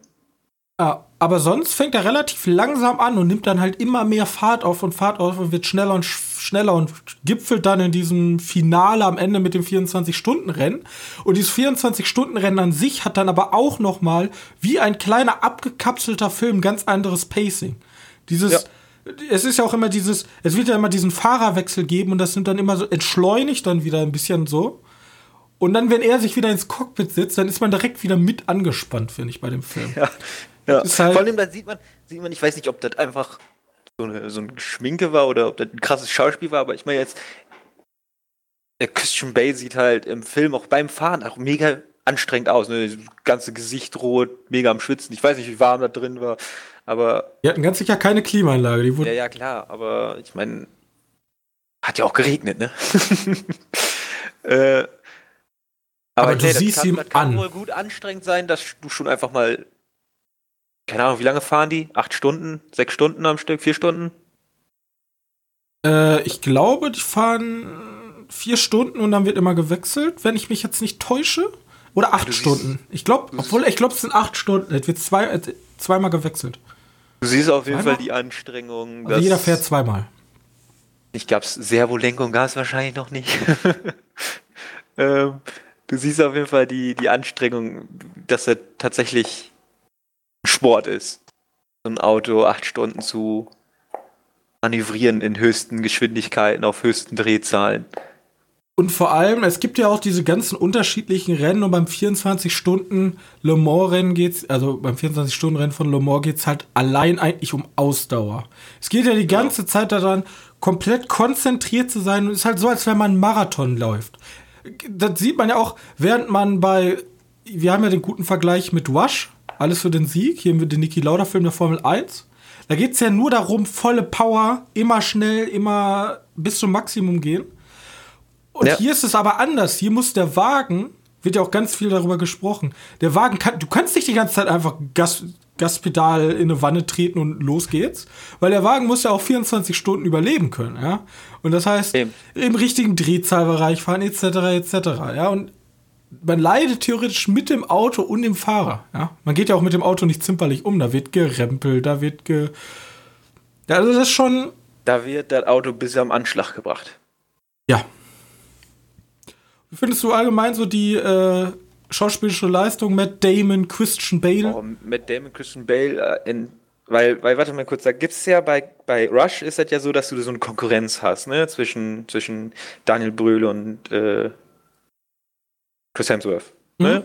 Ja, aber sonst fängt er relativ langsam an und nimmt dann halt immer mehr Fahrt auf und Fahrt auf und wird schneller und schneller und gipfelt dann in diesem Finale am Ende mit dem 24-Stunden-Rennen. Und dieses 24-Stunden-Rennen an sich hat dann aber auch noch mal wie ein kleiner abgekapselter Film ganz anderes Pacing. Dieses ja. Es ist ja auch immer dieses, es wird ja immer diesen Fahrerwechsel geben und das sind dann immer so entschleunigt dann wieder ein bisschen so. Und dann, wenn er sich wieder ins Cockpit sitzt, dann ist man direkt wieder mit angespannt, finde ich, bei dem Film. Ja, ja. Halt Vor allem, dann sieht man, sieht man, ich weiß nicht, ob das einfach so, eine, so ein Schminke war oder ob das ein krasses Schauspiel war, aber ich meine jetzt, der Christian Bay sieht halt im Film auch beim Fahren auch mega anstrengend aus. Ne? Das ganze Gesicht rot, mega am Schwitzen. Ich weiß nicht, wie warm da drin war, aber. Die hatten ganz sicher keine Klimaanlage. Die ja, ja, klar, aber ich meine, hat ja auch geregnet, ne? äh, aber, aber du nee, siehst kann, ihm das kann an. wohl gut anstrengend sein, dass du schon einfach mal keine Ahnung, wie lange fahren die? Acht Stunden? Sechs Stunden am Stück? Vier Stunden? Äh, ich glaube, die fahren vier Stunden und dann wird immer gewechselt, wenn ich mich jetzt nicht täusche. Oder acht Stunden. Ich glaube, obwohl, ich glaube, es sind acht Stunden. Es wird zwei, zweimal gewechselt. Du siehst auf jeden? Fall die Anstrengung. Also jeder fährt zweimal. Ich glaube, Servolenkung gab es wahrscheinlich noch nicht. ähm, du siehst auf jeden Fall die, die Anstrengung, dass er tatsächlich Sport ist, so ein Auto acht Stunden zu manövrieren in höchsten Geschwindigkeiten, auf höchsten Drehzahlen. Und vor allem, es gibt ja auch diese ganzen unterschiedlichen Rennen und beim 24-Stunden Le Mans-Rennen geht's, also beim 24-Stunden-Rennen von Le Mans geht's halt allein eigentlich um Ausdauer. Es geht ja die ganze ja. Zeit daran, komplett konzentriert zu sein und es ist halt so, als wenn man einen Marathon läuft. Das sieht man ja auch, während man bei, wir haben ja den guten Vergleich mit Wash, alles für den Sieg. Hier mit dem Niki Lauda Film der Formel 1. Da geht es ja nur darum, volle Power, immer schnell, immer bis zum Maximum gehen. Und ja. hier ist es aber anders. Hier muss der Wagen, wird ja auch ganz viel darüber gesprochen, der Wagen kann, du kannst nicht die ganze Zeit einfach Gas, Gaspedal in eine Wanne treten und los geht's. Weil der Wagen muss ja auch 24 Stunden überleben können, ja. Und das heißt, Eben. im richtigen Drehzahlbereich fahren, etc., etc., ja. Und man leidet theoretisch mit dem Auto und dem Fahrer. Ja? Man geht ja auch mit dem Auto nicht zimperlich um. Da wird gerempelt, da wird ge. Also das ist schon. Da wird das Auto bis am Anschlag gebracht. Ja. Findest du allgemein so die äh, schauspielische Leistung Matt Damon, Christian Bale? Oh, Matt Damon, Christian Bale, äh, in, weil, weil, warte mal kurz, da gibt es ja bei, bei Rush ist das ja so, dass du so eine Konkurrenz hast, ne, zwischen, zwischen Daniel Brühl und äh, Chris Hemsworth. Ne? Mhm. Ne?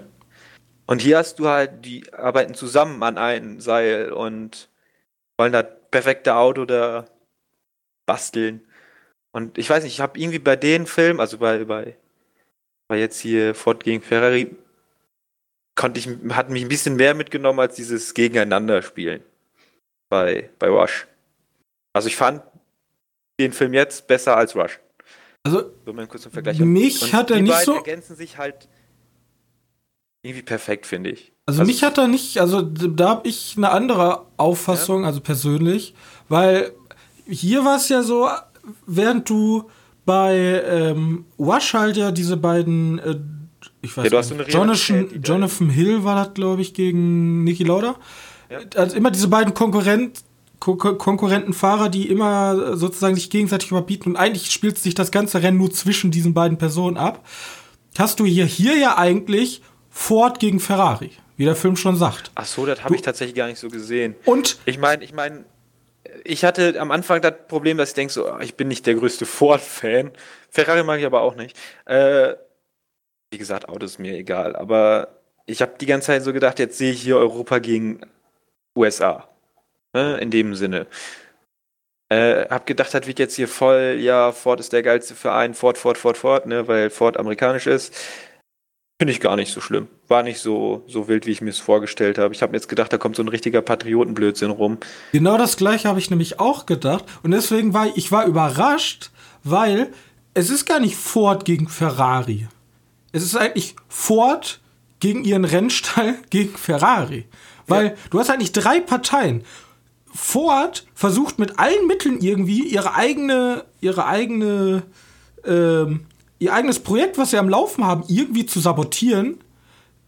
Und hier hast du halt, die arbeiten zusammen an einem Seil und wollen das perfekte Auto da basteln. Und ich weiß nicht, ich habe irgendwie bei den Filmen, also bei, bei, bei jetzt hier Ford gegen Ferrari, konnte ich, hat mich ein bisschen mehr mitgenommen als dieses Gegeneinander-Spielen bei, bei Rush. Also ich fand den Film jetzt besser als Rush. Also, so kurz Vergleich. Mich und hat er nicht so. ergänzen sich halt irgendwie perfekt, finde ich. Also, also, mich hat er nicht, also da habe ich eine andere Auffassung, ja. also persönlich, weil hier war es ja so, während du bei ähm, Wash halt ja diese beiden, äh, ich weiß ja, nicht, Jonathan, Jonathan Hill war das, glaube ich, gegen Niki Lauda. Ja. Also immer diese beiden Konkurrenten, Konkurrenten Fahrer, die immer sozusagen sich gegenseitig überbieten und eigentlich spielt sich das ganze Rennen nur zwischen diesen beiden Personen ab. Hast du hier, hier ja eigentlich Ford gegen Ferrari, wie der Film schon sagt. Ach so, das habe ich tatsächlich gar nicht so gesehen. Und? Ich meine, ich meine, ich hatte am Anfang das Problem, dass ich denke, so, ich bin nicht der größte Ford-Fan. Ferrari mag ich aber auch nicht. Äh, wie gesagt, Auto ist mir egal. Aber ich habe die ganze Zeit so gedacht, jetzt sehe ich hier Europa gegen USA. Ne, in dem Sinne. Äh, hab gedacht, das wird jetzt hier voll, ja, Ford ist der geilste Verein, Ford, Ford, Ford, Ford, ne, weil Ford amerikanisch ist. Finde ich gar nicht so schlimm. War nicht so, so wild, wie ich mir es vorgestellt habe. Ich habe mir jetzt gedacht, da kommt so ein richtiger Patriotenblödsinn rum. Genau das gleiche habe ich nämlich auch gedacht. Und deswegen war ich war überrascht, weil es ist gar nicht Ford gegen Ferrari. Es ist eigentlich Ford gegen ihren Rennstall gegen Ferrari. Weil ja. du hast eigentlich drei Parteien. Ford versucht mit allen Mitteln irgendwie ihre eigene, ihre eigene ähm, ihr eigenes Projekt, was sie am Laufen haben, irgendwie zu sabotieren.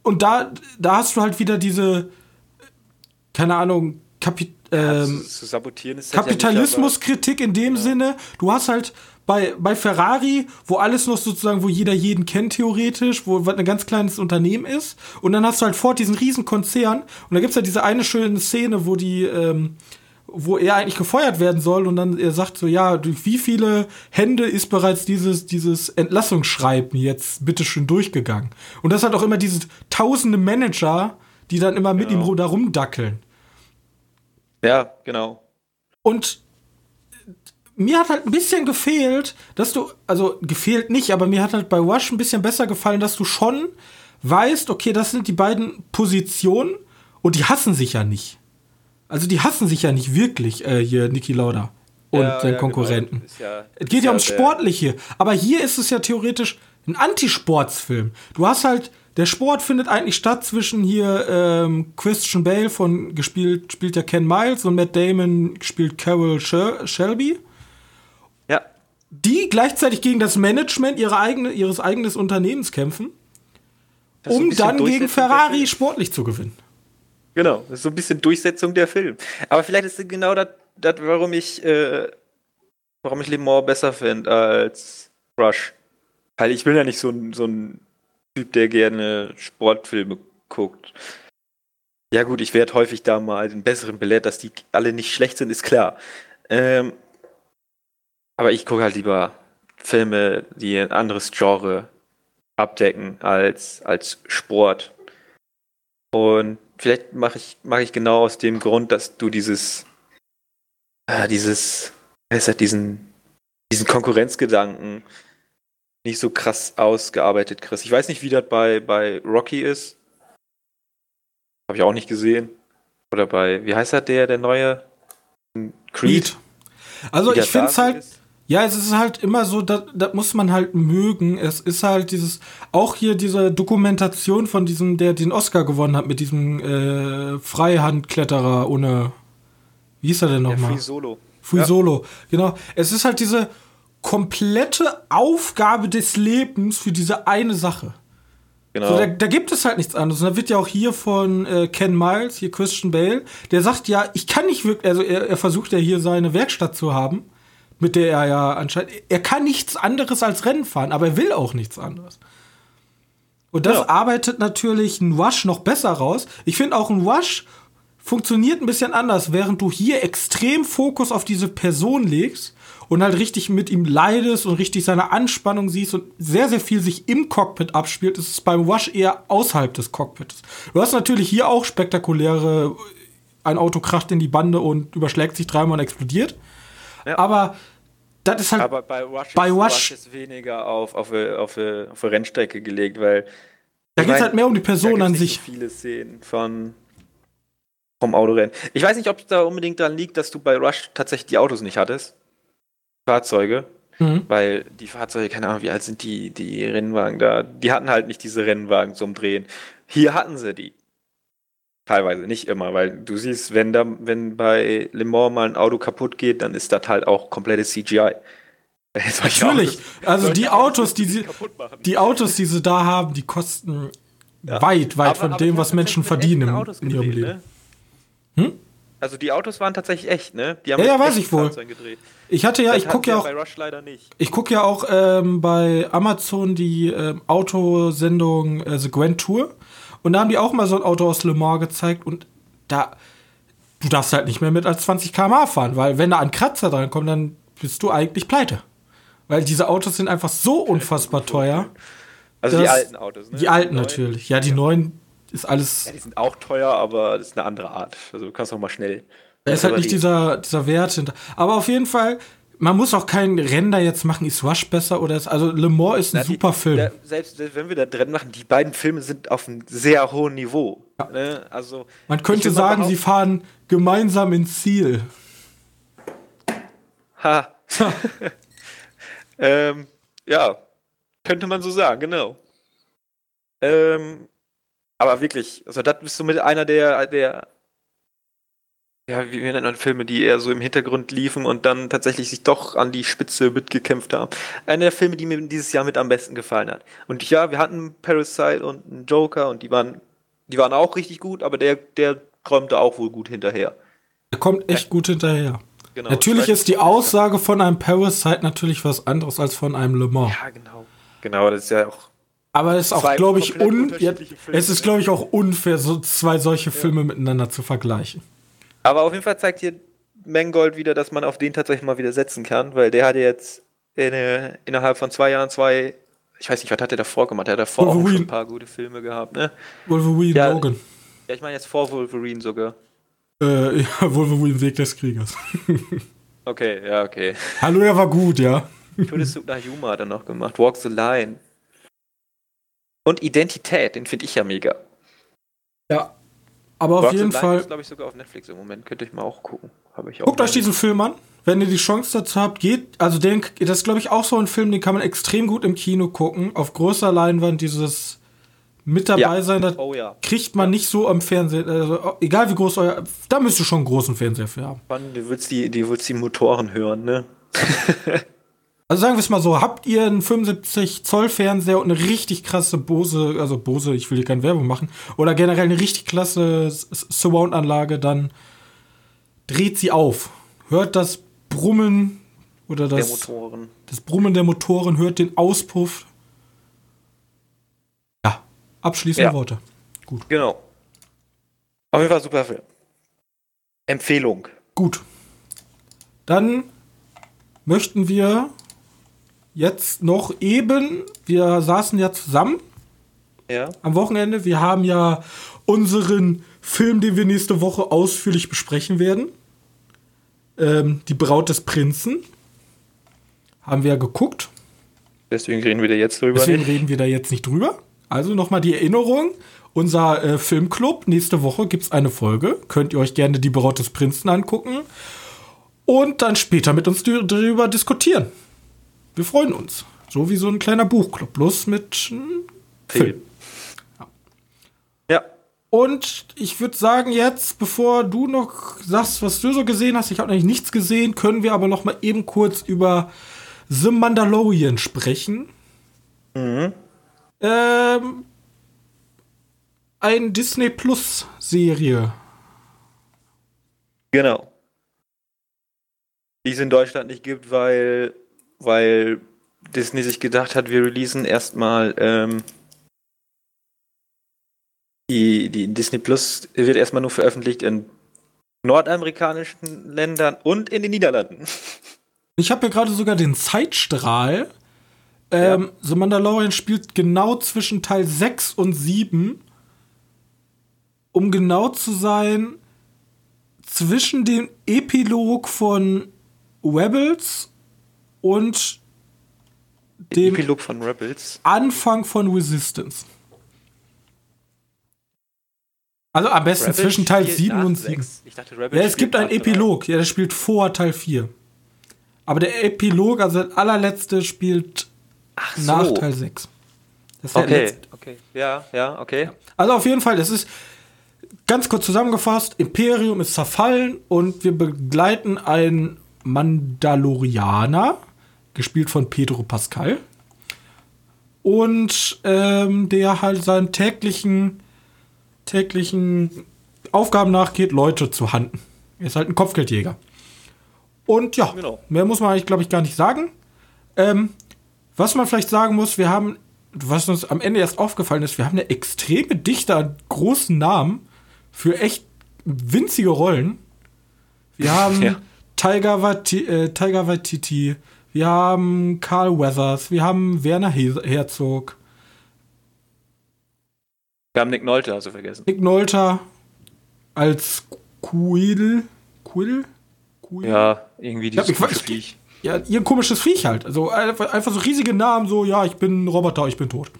Und da, da hast du halt wieder diese, keine Ahnung, Kapi ja, ähm, zu, sabotieren ist Kapitalismuskritik ja in dem ja. Sinne. Du hast halt bei, bei Ferrari, wo alles noch sozusagen, wo jeder jeden kennt theoretisch, wo ein ganz kleines Unternehmen ist. Und dann hast du halt fort diesen riesen Konzern. Und da gibt es ja diese eine schöne Szene, wo die, ähm, wo er eigentlich gefeuert werden soll und dann er sagt so, ja, durch wie viele Hände ist bereits dieses, dieses Entlassungsschreiben jetzt bitteschön durchgegangen? Und das hat auch immer diese tausende Manager, die dann immer mit genau. ihm da rumdackeln. Ja, genau. Und mir hat halt ein bisschen gefehlt, dass du, also gefehlt nicht, aber mir hat halt bei Wash ein bisschen besser gefallen, dass du schon weißt, okay, das sind die beiden Positionen und die hassen sich ja nicht. Also die hassen sich ja nicht wirklich, äh, hier Niki Lauda und ja, seinen ja, Konkurrenten. Genau. Ja, es geht ja ums Sportliche. Aber hier ist es ja theoretisch ein Antisportsfilm. Du hast halt, der Sport findet eigentlich statt zwischen hier ähm, Christian Bale von gespielt, spielt ja Ken Miles und Matt Damon spielt Carol Shel Shelby. Ja. Die gleichzeitig gegen das Management ihre eigene, ihres eigenen Unternehmens kämpfen, um dann gegen Ferrari sportlich zu gewinnen. Genau, das so ein bisschen Durchsetzung der Film. Aber vielleicht ist genau das, warum ich, äh, warum ich Le Mans besser finde als Rush. Weil ich bin ja nicht so ein, so ein Typ, der gerne Sportfilme guckt. Ja gut, ich werde häufig da mal den besseren belehrt, dass die alle nicht schlecht sind, ist klar. Ähm, aber ich gucke halt lieber Filme, die ein anderes Genre abdecken als, als Sport. Und vielleicht mache ich, mach ich genau aus dem Grund, dass du dieses, äh, dieses, es hat diesen, diesen Konkurrenzgedanken nicht so krass ausgearbeitet kriegst. Ich weiß nicht, wie das bei, bei Rocky ist. Habe ich auch nicht gesehen. Oder bei, wie heißt das der, der neue? Creed. Also ich finde es halt, ist. Ja, es ist halt immer so, das, das muss man halt mögen. Es ist halt dieses, auch hier diese Dokumentation von diesem, der den Oscar gewonnen hat, mit diesem äh, Freihandkletterer ohne, wie hieß er denn nochmal? Free Solo. Free ja. Solo, genau. Es ist halt diese komplette Aufgabe des Lebens für diese eine Sache. Genau. So, da, da, gibt es halt nichts anderes. Und da wird ja auch hier von äh, Ken Miles, hier Christian Bale, der sagt ja, ich kann nicht wirklich, also er, er versucht ja hier seine Werkstatt zu haben mit der er ja anscheinend. Er kann nichts anderes als Rennen fahren, aber er will auch nichts anderes. Und das ja. arbeitet natürlich ein Wash noch besser raus. Ich finde auch ein Wash funktioniert ein bisschen anders, während du hier extrem Fokus auf diese Person legst und halt richtig mit ihm leidest und richtig seine Anspannung siehst und sehr, sehr viel sich im Cockpit abspielt, ist es beim Wash eher außerhalb des Cockpits. Du hast natürlich hier auch spektakuläre, ein Auto kracht in die Bande und überschlägt sich dreimal und explodiert. Ja. Aber das ist halt. Aber bei Rush, bei Rush, ist weniger auf, auf, eine, auf, eine, auf eine Rennstrecke gelegt, weil. Da geht es halt mehr um die Person an sich. viele Szenen von vom Autorennen. Ich weiß nicht, ob es da unbedingt daran liegt, dass du bei Rush tatsächlich die Autos nicht hattest. Fahrzeuge. Mhm. Weil die Fahrzeuge, keine Ahnung, wie alt sind die, die Rennwagen da? Die hatten halt nicht diese Rennwagen zum Drehen. Hier hatten sie die. Teilweise, nicht immer, weil du siehst, wenn da, wenn bei Le Mans mal ein Auto kaputt geht, dann ist das halt auch komplettes CGI. Natürlich, also die Autos, die sie, die Autos, die sie da haben, die kosten ja. weit, weit aber, von aber dem, was Menschen verdienen im, in ihrem Leben. Ne? Hm? Also die Autos waren tatsächlich echt, ne? Ja, ja, weiß ich wohl. Ich hatte ja, das ich gucke ja auch, ich gucke ja auch ähm, bei Amazon die ähm, Autosendung äh, The Grand Tour und da haben die auch mal so ein Auto aus Le Mans gezeigt und da, du darfst halt nicht mehr mit als 20 km/h fahren, weil wenn da ein Kratzer dran kommt, dann bist du eigentlich pleite. Weil diese Autos sind einfach so unfassbar teuer. Also die alten Autos, ne? Die alten die natürlich. Ja, die neuen ist alles. Ja, die sind auch teuer, aber das ist eine andere Art. Also du kannst auch mal schnell. Da ist halt nicht dieser, dieser Wert hinter. Aber auf jeden Fall, man muss auch keinen Render jetzt machen, ist Rush besser oder ist, also Le Mans ist ein Na, die- super Film. Da, selbst, selbst wenn wir da drin machen, die beiden Filme sind auf einem sehr hohen Niveau. Ne? Also, Man könnte sagen, sie fahren gemeinsam ins Ziel. Ha. ähm, ja, könnte man so sagen, genau. Ähm, aber wirklich, also das bist du mit einer der, der, ja, wie, nennt man Filme, die eher so im Hintergrund liefen und dann tatsächlich sich doch an die Spitze mitgekämpft haben. Einer der Filme, die mir dieses Jahr mit am besten gefallen hat. Und ja, wir hatten Parasite und einen Joker und die waren, die waren auch richtig gut, aber der, der räumte auch wohl gut hinterher. Er kommt echt gut hinterher. Genau. Natürlich ist die Aussage von einem Parasite natürlich was anderes als von einem Le Mans. Ja, genau. Genau, das ist ja auch Aber es ist auch, glaube ich, un ja, es ist, glaube ich, auch unfair, so zwei solche Filme miteinander zu vergleichen. Aber auf jeden Fall zeigt hier Mangold wieder, dass man auf den tatsächlich mal wieder setzen kann, weil der hatte jetzt in, äh, innerhalb von zwei Jahren zwei, ich weiß nicht, was hat er davor gemacht? Er hat davor auch schon Wolverine. ein paar gute Filme gehabt, ne? Wolverine Ja. Logan. Ja, ich meine jetzt vor Wolverine sogar. Äh, ja, Wolverine Weg des Kriegers. Okay, ja, okay. Hallo, er war gut, ja. Todeszug nach Yuma hat er noch gemacht. Walk the Line. Und Identität, den finde ich ja mega. Ja. Aber auf Walk jeden Fall, glaube ich, sogar auf Netflix im Moment. Könnt ihr mal auch gucken. Habe ich auch. guckt euch diesen Film an. Wenn ihr die Chance dazu habt, geht, also den, das ist, glaube ich, auch so ein Film, den kann man extrem gut im Kino gucken. Auf großer Leinwand dieses mit dabei Ja. sein, das Oh ja. kriegt man nicht so am Fernseher. Also, egal wie groß euer, da müsst ihr schon einen großen Fernseher für haben. Mann, du willst die, die, willst die Motoren hören, ne? Also sagen wir es mal so, habt ihr einen 75 Zoll Fernseher und eine richtig krasse Bose, also Bose, ich will hier keine Werbung machen, oder generell eine richtig klasse Surround-Anlage, dann dreht sie auf. Hört das Brummen oder Der das, Motoren. das Brummen der Motoren, hört den Auspuff. Ja, abschließende Ja. Worte. Gut. Genau. Auf jeden Fall super Film. Empfehlung. Gut. Dann möchten wir jetzt noch eben, wir saßen ja zusammen Ja. am Wochenende. Wir haben ja unseren Film, den wir nächste Woche ausführlich besprechen werden. Ähm, die Braut des Prinzen. Haben wir ja geguckt. Deswegen reden wir da jetzt drüber. Deswegen nicht. reden wir da jetzt nicht drüber. Also nochmal die Erinnerung. Unser äh, Filmclub, nächste Woche gibt es eine Folge. Könnt ihr euch gerne die Braut des Prinzen angucken. Und dann später mit uns darüber diskutieren. Wir freuen uns. So wie so ein kleiner Buchclub. Bloß mit hm, Film. Film. Ja. Und ich würde sagen, jetzt, bevor du noch sagst, was du so gesehen hast, ich habe eigentlich nichts gesehen, können wir aber noch mal eben kurz über The Mandalorian sprechen. Mhm. Ähm, ein Disney Plus Serie. Genau. Die es in Deutschland nicht gibt, weil, weil Disney sich gedacht hat, wir releasen erstmal ähm, die, die Disney Plus wird erstmal nur veröffentlicht in nordamerikanischen Ländern und in den Niederlanden. Ich habe hier gerade sogar den Zeitstrahl. Ähm, The Mandalorian spielt genau zwischen Teil 6 und 7. Um genau zu sein, zwischen dem Epilog von Rebels und dem Epilog von Rebels. Anfang von Resistance. Also am besten Rebels zwischen Teil spielt 7 nach und 7. sechs. Ich dachte, Ja, es gibt einen. Epilog. Ja, der spielt vor Teil 4. Aber der Epilog, also der allerletzte, spielt Ach nach so. Teil 6. Das ist der Okay, letzte. okay. Ja, ja, okay. Also auf jeden Fall, es ist ganz kurz zusammengefasst, Imperium ist zerfallen und wir begleiten einen Mandalorianer, gespielt von Pedro Pascal. Und ähm, der halt seinen täglichen, täglichen Aufgaben nachgeht, Leute zu handen. Er ist halt ein Kopfgeldjäger. Und ja, Genau. mehr muss man eigentlich, glaube ich, gar nicht sagen. Ähm, was man vielleicht sagen muss, wir haben, was uns am Ende erst aufgefallen ist, wir haben eine extreme Dichte an großen Namen für echt winzige Rollen. Wir haben Ja. Tiger, äh, Waititi, wir haben Carl Weathers, wir haben Werner He Herzog, Wir haben Nick Nolte also vergessen. Nick Nolte als Quill. Quill? Quill? Ja, irgendwie dieses ich weiß- Viech. ja, ihr komisches Viech halt. Also einfach, einfach so riesige Namen, so, ja, ich bin ein Roboter, ich bin tot.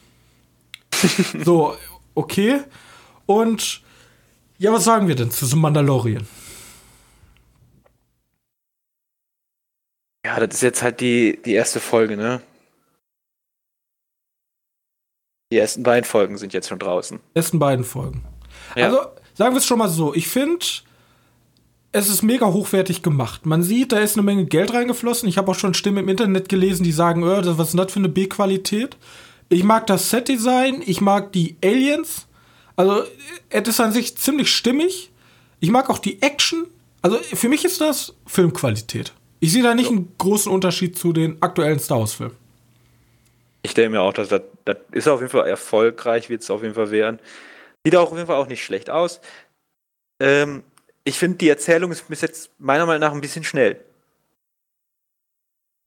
so, okay. Und ja, was sagen wir denn zu so Mandalorian? Ja, das ist jetzt halt die, die erste Folge, ne? Die ersten beiden Folgen sind jetzt schon draußen. Die ersten beiden Folgen. Ja. Also, sagen wir es schon mal so, ich finde, es ist mega hochwertig gemacht. Man sieht, da ist eine Menge Geld reingeflossen. Ich habe auch schon Stimmen im Internet gelesen, die sagen, oh, was ist das für eine B-Qualität? Ich mag das Set-Design, ich mag die Aliens. Also, es ist an sich ziemlich stimmig. Ich mag auch die Action. Also, für mich ist das Filmqualität. Ich sehe da nicht so. einen großen Unterschied zu den aktuellen Star Wars-Filmen. Ich denke mir auch, dass das, das ist auf jeden Fall erfolgreich, wird es auf jeden Fall werden. Sieht auch auf jeden Fall auch nicht schlecht aus. Ähm, ich finde, die Erzählung ist bis jetzt meiner Meinung nach ein bisschen schnell.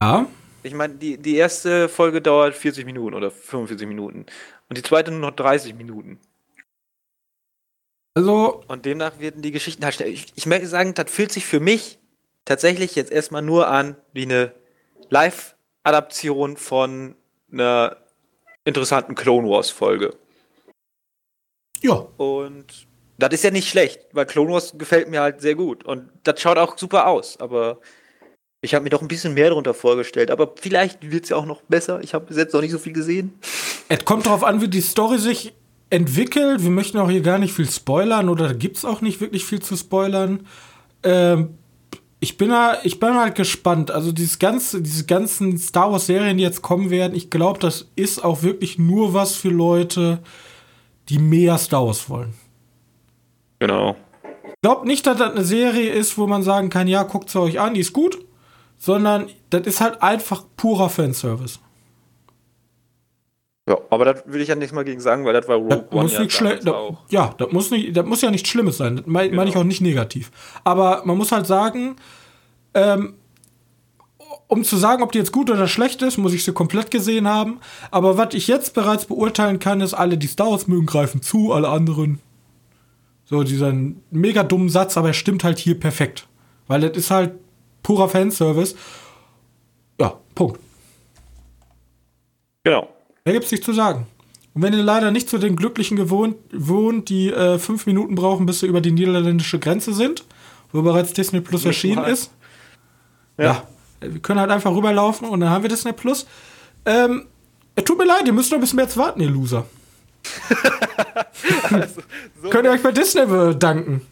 Ja. Ich meine, die, die erste Folge dauert 40 Minuten oder 45 Minuten. Und die zweite nur noch 30 Minuten. Also. Und demnach werden die Geschichten halt schnell. Ich, ich möchte sagen, das fühlt sich für mich tatsächlich jetzt erstmal nur an wie eine Live-Adaption von einer interessanten Clone Wars-Folge. Ja. Und das ist ja nicht schlecht, weil Clone Wars gefällt mir halt sehr gut. Und das schaut auch super aus, aber ich habe mir doch ein bisschen mehr darunter vorgestellt. Aber vielleicht wird es ja auch noch besser. Ich habe bis jetzt noch nicht so viel gesehen. Es kommt darauf an, wie die Story sich entwickelt. Wir möchten auch hier gar nicht viel spoilern oder gibt es auch nicht wirklich viel zu spoilern. Ähm, ich bin, ich bin halt gespannt. Also dieses ganze, diese ganzen Star Wars Serien, die jetzt kommen werden, ich glaube, das ist auch wirklich nur was für Leute, die mehr Star Wars wollen. Genau. Ich glaube nicht, dass das eine Serie ist, wo man sagen kann, ja, guckt sie euch an, die ist gut, sondern das ist halt einfach purer Fanservice. Ja, aber das will ich ja nicht mal gegen sagen, weil das war Rogue das One muss ja, nicht da, auch. Ja, das muss, nicht, das muss ja nichts Schlimmes sein. Das meine genau. mein ich auch nicht negativ. Aber man muss halt sagen, ähm, um zu sagen, ob die jetzt gut oder schlecht ist, muss ich sie komplett gesehen haben. Aber was ich jetzt bereits beurteilen kann, ist, alle, die Star Wars mögen, greifen zu, alle anderen so, dieser mega dummen Satz, aber er stimmt halt hier perfekt. Weil das ist halt purer Fanservice. Ja, Punkt. Genau. Mehr gibt's nicht zu sagen. Und wenn ihr leider nicht zu den Glücklichen gewohnt, wohnt, die äh, fünf Minuten brauchen, bis sie über die niederländische Grenze sind, wo bereits Disney Plus erschienen ist. Ja. ja. Wir können halt einfach rüberlaufen und dann haben wir Disney Plus. Ähm, tut mir leid, ihr müsst noch ein bisschen mehr jetzt warten, ihr Loser also, so Könnt ihr euch bei Disney bedanken.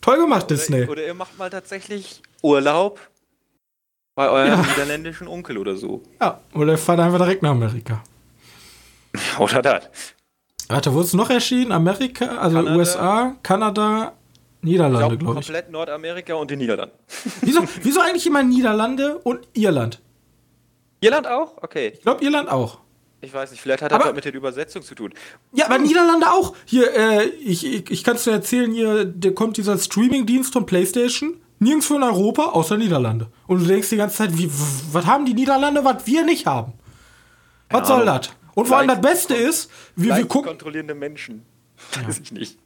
Toll gemacht, oder, Disney. Oder ihr macht mal tatsächlich Urlaub bei eurem ja. niederländischen Onkel oder so. Ja, oder ihr fahrt einfach direkt nach Amerika. Oder das. Warte, wo ist es noch erschienen? Amerika, also Kanada. USA, Kanada, Niederlande, glaube glaub ich. Komplett Nordamerika und die Niederlande. wieso, wieso eigentlich immer Niederlande und Irland? Irland auch? Okay. Ich glaube, Irland auch. Ich weiß nicht, vielleicht hat das mit der Übersetzung zu tun. Ja, aber Niederlande auch. Hier, äh, ich, ich, ich kann es dir erzählen, hier der kommt dieser Streaming-Dienst von PlayStation. Nirgendwo in Europa, außer Niederlande. Und du denkst die ganze Zeit, wie, was haben die Niederlande, was wir nicht haben? Was soll das? Und vor allem das Beste ist, wie wir gucken. kontrollierende Menschen. Ja. Weiß ich nicht.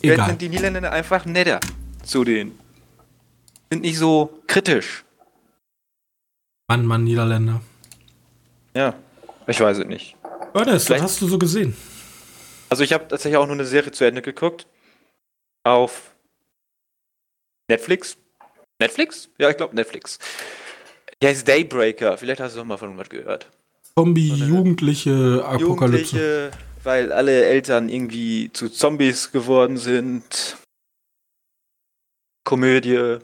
Egal. Vielleicht sind die Niederländer einfach netter zu denen. Sind nicht so kritisch. Mann, Mann, Niederländer. Ja. Ich weiß es nicht. Ernest, was hast du so gesehen? Also ich habe tatsächlich auch nur eine Serie zu Ende geguckt. Auf Netflix. Netflix? Ja, ich glaube Netflix. Die heißt Daybreaker. Vielleicht hast du noch mal von was gehört. Zombie-jugendliche Apokalypse. Jugendliche, weil alle Eltern irgendwie zu Zombies geworden sind. Komödie.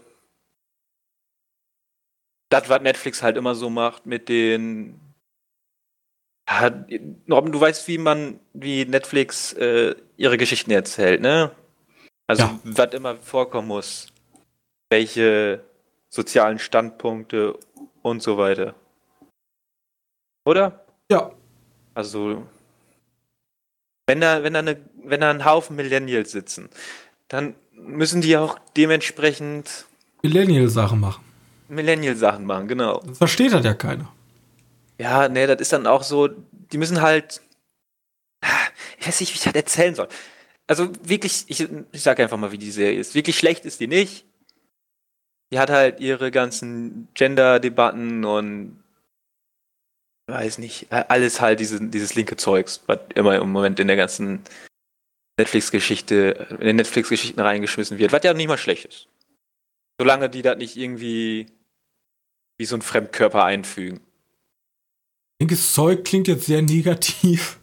Das, was Netflix halt immer so macht mit den Robin, du weißt, wie man, wie Netflix äh, ihre Geschichten erzählt, ne? Also, ja. was immer vorkommen muss. Welche sozialen Standpunkte und so weiter. Oder? Ja. Also, wenn da, wenn da, eine, wenn da ein Haufen Millennials sitzen, dann müssen die auch dementsprechend Millennial-Sachen machen. Millennial-Sachen machen, genau. Das versteht halt ja keiner. Ja, nee, das ist dann auch so, die müssen halt, ich weiß nicht, wie ich das erzählen soll. Also wirklich, ich, ich sage einfach mal, wie die Serie ist. Wirklich schlecht ist die nicht. die hat halt ihre ganzen Gender-Debatten und weiß nicht, alles halt diese, dieses linke Zeugs, was immer im Moment in der ganzen Netflix-Geschichte, in den Netflix-Geschichten reingeschmissen wird, was ja nicht mal schlecht ist. Solange die das nicht irgendwie wie so ein Fremdkörper einfügen. Linkes Zeug klingt jetzt sehr negativ.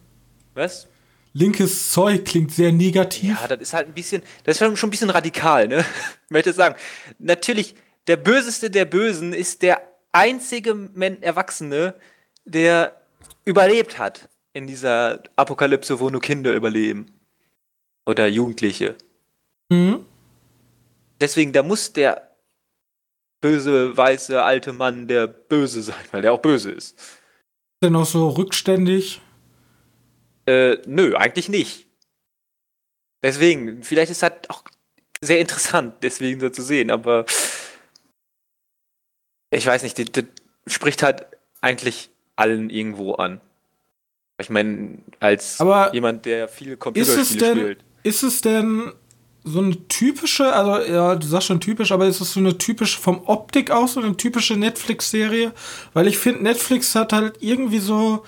Was? Linkes Zeug klingt sehr negativ. Ja, das ist halt ein bisschen, das ist schon ein bisschen radikal, ne? Ich möchte sagen, natürlich, der Böseste der Bösen ist der einzige Erwachsene, der überlebt hat in dieser Apokalypse, wo nur Kinder überleben. Oder Jugendliche. Mhm. Deswegen, da muss der böse, weiße, alte Mann der Böse sein, weil der auch böse ist. Denn auch so rückständig? Äh, nö, eigentlich nicht. Deswegen, vielleicht ist das auch sehr interessant, deswegen so zu sehen, aber ich weiß nicht, das, das spricht halt eigentlich allen irgendwo an. Ich meine, als aber jemand, der viele Computerspiele spielt. Ist es denn so eine typische, also ja, du sagst schon typisch, aber ist es so eine typische vom Optik aus so eine typische Netflix-Serie? Weil ich finde, Netflix hat halt irgendwie so,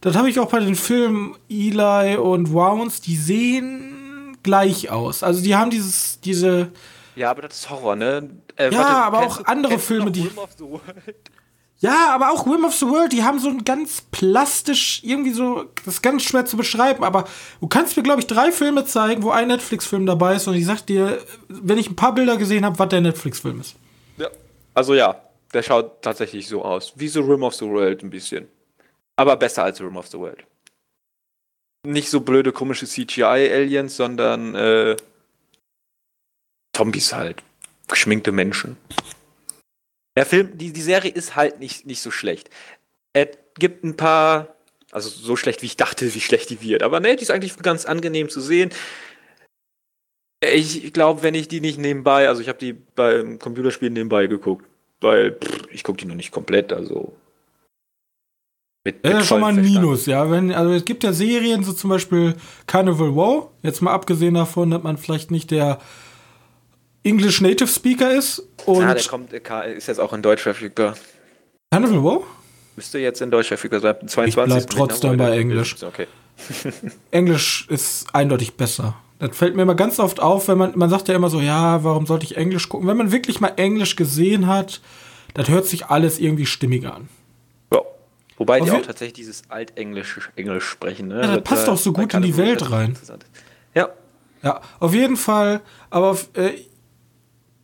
das habe ich auch bei den Filmen Eli und Wounds, die sehen gleich aus. Also die haben dieses, diese. Ja, aber das ist Horror, ne? Äh, ja, warte, aber auch andere Filme, die. Ja, aber auch Rim of the World, die haben so ein ganz plastisch, irgendwie so, das ist ganz schwer zu beschreiben, aber du kannst mir, glaube ich, drei Filme zeigen, wo ein Netflix-Film dabei ist und ich sag dir, wenn ich ein paar Bilder gesehen habe, was der Netflix-Film ist. Ja, also ja, der schaut tatsächlich so aus. Wie so Rim of the World ein bisschen. Aber besser als Rim of the World. Nicht so blöde, komische CGI-Aliens, sondern äh, Zombies halt. Geschminkte Menschen. Der Film, die, die Serie ist halt nicht, nicht so schlecht. Es gibt ein paar, also so schlecht, wie ich dachte, wie schlecht die wird. Aber ne, die ist eigentlich ganz angenehm zu sehen. Ich glaube, wenn ich die nicht nebenbei, also ich habe die beim Computerspielen nebenbei geguckt, weil pff, ich gucke die noch nicht komplett, also mit, das ist schon mal ein Minus, ja. Wenn, also es gibt ja Serien, so zum Beispiel Carnival Wow, jetzt mal abgesehen davon, dass man vielleicht nicht der English Native Speaker ist. Und ja, der kommt, ist jetzt auch in Deutsch verfügbar. Hannibal Wow? Müsste jetzt in Deutsch verfügbar sein. 22. Ich bleib trotzdem bei Englisch. Okay. Englisch ist eindeutig besser. Das fällt mir immer ganz oft auf, wenn man, man sagt ja immer so, ja, warum sollte ich Englisch gucken? Wenn man wirklich mal Englisch gesehen hat, das hört sich alles irgendwie stimmiger an. Ja. Wobei die auch tatsächlich dieses Altenglisch Englisch sprechen. Ne? Ja, das passt auch so gut in die Welt rein. Ja. Ja, auf jeden Fall. Aber äh,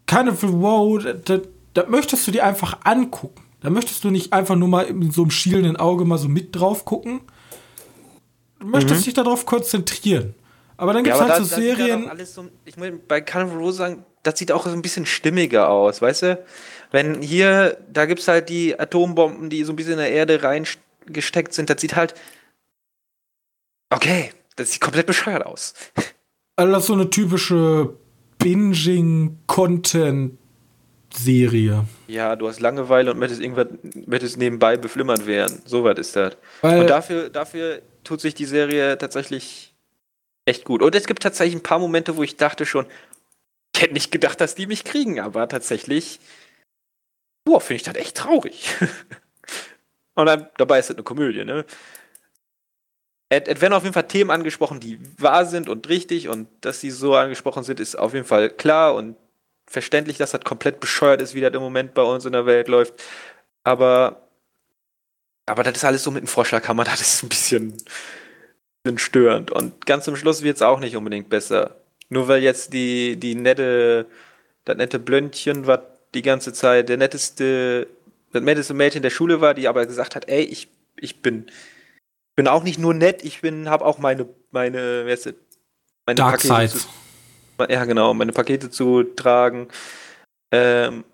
keine Wow, da, da möchtest du dir einfach angucken. Da möchtest du nicht einfach nur mal mit so einem schielenden Auge mal so mit drauf gucken. Du möchtest mhm. dich darauf konzentrieren. Aber dann gibt es ja, halt da, so Serien. So, ich muss bei Carnival Row sagen, das sieht auch so ein bisschen stimmiger aus, weißt du? Wenn hier, da gibt es halt die Atombomben, die so ein bisschen in der Erde reingesteckt sind, das sieht halt. Okay, das sieht komplett bescheuert aus. Also das ist so eine typische Binging-Content-Serie. Ja, du hast Langeweile und möchtest irgendwas, möchtest nebenbei beflimmert werden. So weit ist das. und dafür, dafür tut sich die Serie tatsächlich echt gut. Und es gibt tatsächlich ein paar Momente, wo ich dachte schon, ich hätte nicht gedacht, dass die mich kriegen, aber tatsächlich, boah, finde ich das echt traurig. und dann, dabei ist es eine Komödie, ne? Es werden auf jeden Fall Themen angesprochen, die wahr sind und richtig und dass sie so angesprochen sind, ist auf jeden Fall klar und verständlich, dass das komplett bescheuert ist, wie das im Moment bei uns in der Welt läuft. Aber, aber das ist alles so mit dem Vorschlaghammer, das ist ein bisschen, bisschen störend. Und ganz zum Schluss wird es auch nicht unbedingt besser. Nur weil jetzt die, die nette, das nette Blöndchen, was die ganze Zeit der netteste, das netteste Mädchen der Schule war, die aber gesagt hat, ey, ich, ich bin bin auch nicht nur nett, ich bin, habe auch meine, meine, das? meine Dark Pakete Sides. Zu, ja, genau, meine Pakete zu tragen. Ähm,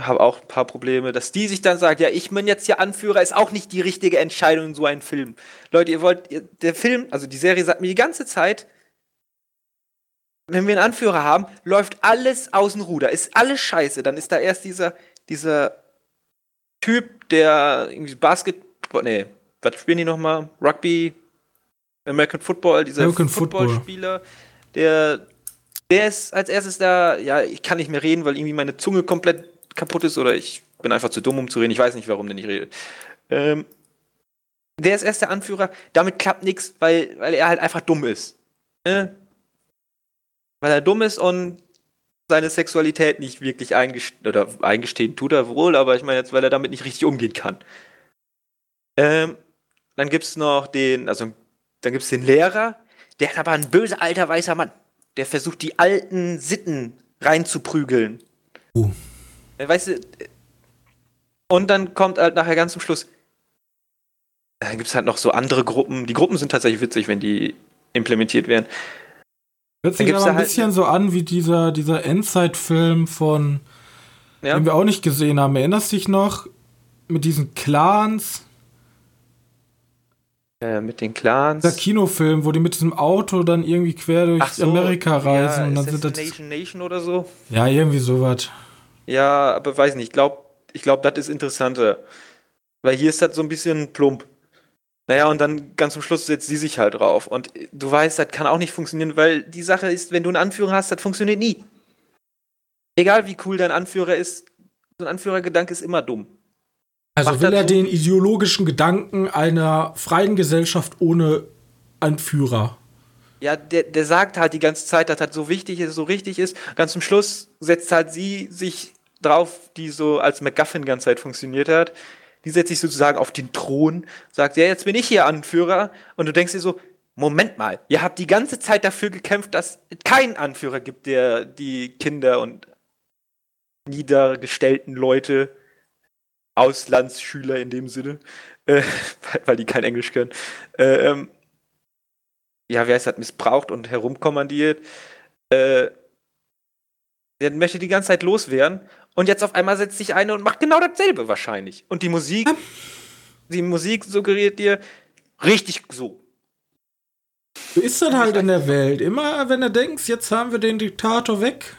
habe auch ein paar Probleme, dass die sich dann sagt, ja, ich bin jetzt hier Anführer, ist auch nicht die richtige Entscheidung in so einem Film. Leute, ihr wollt, der Film, also die Serie sagt mir die ganze Zeit, wenn wir einen Anführer haben, läuft alles aus dem Ruder, ist alles scheiße. Dann ist da erst dieser, dieser Typ, der irgendwie Basketball, nee, was spielen die nochmal? Rugby, American Football, dieser Footballspieler, der Der ist als erstes da, ja, ich kann nicht mehr reden, weil irgendwie meine Zunge komplett kaputt ist oder ich bin einfach zu dumm, um zu reden. Ich weiß nicht, warum der nicht redet. Ähm, der ist erst der Anführer. Damit klappt nichts, weil, weil er halt einfach dumm ist. Ne? Weil er dumm ist und seine Sexualität nicht wirklich eingestehen, oder eingestehen tut er wohl, aber ich meine jetzt, weil er damit nicht richtig umgehen kann. Ähm, dann gibt es noch den, also dann gibt es den Lehrer, der ist aber ein böser alter weißer Mann. Der versucht die alten Sitten reinzuprügeln. Uh. Weißt du, und dann kommt halt nachher ganz zum Schluss, dann gibt es halt noch so andere Gruppen. Die Gruppen sind tatsächlich witzig, wenn die implementiert werden. Hört sich aber ein halt bisschen so an wie dieser, dieser Endzeit-Film von, ja. den wir auch nicht gesehen haben. Erinnerst du dich noch mit diesen Clans? Äh, mit den Clans. Der Kinofilm, wo die mit diesem Auto dann irgendwie quer durch so, Amerika reisen. Ja, und dann sind das Nation Nation oder so? Ja, irgendwie sowas. Ja, aber weiß nicht. Ich glaube, ich glaub, das ist interessanter. Weil hier ist das so ein bisschen plump. Naja, und dann ganz zum Schluss setzt sie sich halt drauf. Und du weißt, das kann auch nicht funktionieren, weil die Sache ist, wenn du einen Anführer hast, das funktioniert nie. Egal wie cool dein Anführer ist, so ein Anführergedanke ist immer dumm. Also will er den ideologischen Gedanken einer freien Gesellschaft ohne Anführer. Ja, der, der sagt halt die ganze Zeit, dass das so wichtig ist, so richtig ist. Ganz zum Schluss setzt halt sie sich drauf, die so als MacGuffin die ganze Zeit funktioniert hat die setzt sich sozusagen auf den Thron, sagt, ja, jetzt bin ich hier Anführer. Und du denkst dir so, Moment mal, ihr habt die ganze Zeit dafür gekämpft, dass es keinen Anführer gibt, der die Kinder und niedergestellten Leute, Auslandsschüler in dem Sinne, äh, weil die kein Englisch können, äh, ähm, ja, wer es hat missbraucht und herumkommandiert, äh, der möchte die ganze Zeit loswerden und jetzt auf einmal setzt sich eine und macht genau dasselbe wahrscheinlich. Und die Musik, die Musik suggeriert dir richtig so. So ist das halt in der Welt. Immer wenn du denkst, jetzt haben wir den Diktator weg,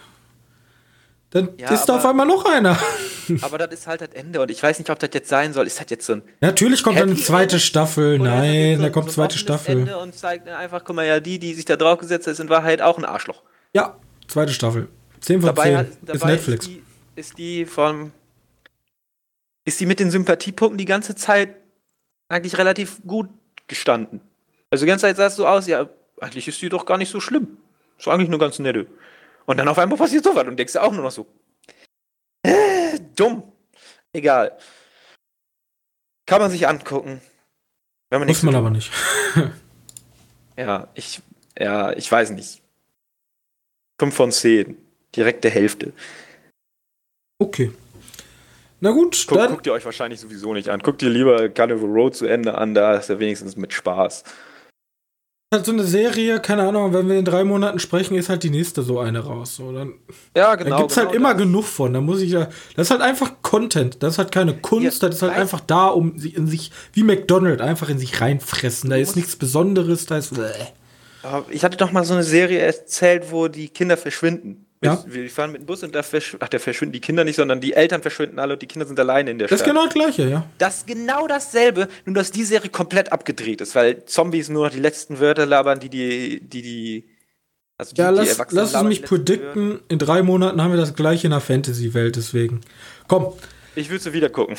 dann ja, ist da auf einmal noch einer. Aber das ist halt das Ende und ich weiß nicht, ob das jetzt sein soll. Ist das jetzt so ein. Natürlich kommt dann eine zweite Ende? Staffel. Nein, so, da kommt so zweite Staffel. Ende und zeigt einfach, guck mal, ja, die, die sich da drauf gesetzt haben, sind in Wahrheit auch ein Arschloch. Ja, zweite Staffel. 10 von dabei 10. Hat, dabei ist Netflix. Ist die, ist die vom. Ist die mit den Sympathiepunkten die ganze Zeit eigentlich relativ gut gestanden. Also die ganze Zeit sahst du aus, ja, eigentlich ist die doch gar nicht so schlimm. Ist eigentlich nur ganz nette. Und dann auf einmal passiert sowas und denkst du auch nur noch so. Äh, dumm. Egal. Kann man sich angucken. Wenn man Muss man aber nicht. ja, ich, ja, ich weiß nicht. 5 von 10. Direkte Hälfte. Okay. Na gut, Guck, dann. Guckt ihr euch wahrscheinlich sowieso nicht an. Guckt ihr lieber Carnival Road zu Ende an, da ist er wenigstens mit Spaß. Halt so eine Serie, keine Ahnung, wenn wir in drei Monaten sprechen, ist halt die nächste so eine raus. So, dann, ja, genau. Da gibt es halt genau halt immer das. genug von. Da muss ich ja. Das ist halt einfach Content. Das ist halt keine Kunst. Ja, das ist halt einfach da, um sich in sich, wie McDonald's, einfach in sich reinfressen. Da ist nichts Besonderes, da ist. Ich hatte doch mal so eine Serie erzählt, wo die Kinder verschwinden. Ja. Wir fahren mit dem Bus und da verschw Ach, da verschwinden die Kinder nicht, sondern die Eltern verschwinden alle und die Kinder sind alleine in der das Stadt. Das ist genau das Gleiche, ja. Das ist genau dasselbe, nur dass die Serie komplett abgedreht ist, weil Zombies nur noch die letzten Wörter labern, die die, die, die also ja, die, lass, die lass es mich predikten, in drei Monaten haben wir das gleiche in der Fantasy-Welt, deswegen. Komm. Ich will sie wieder gucken.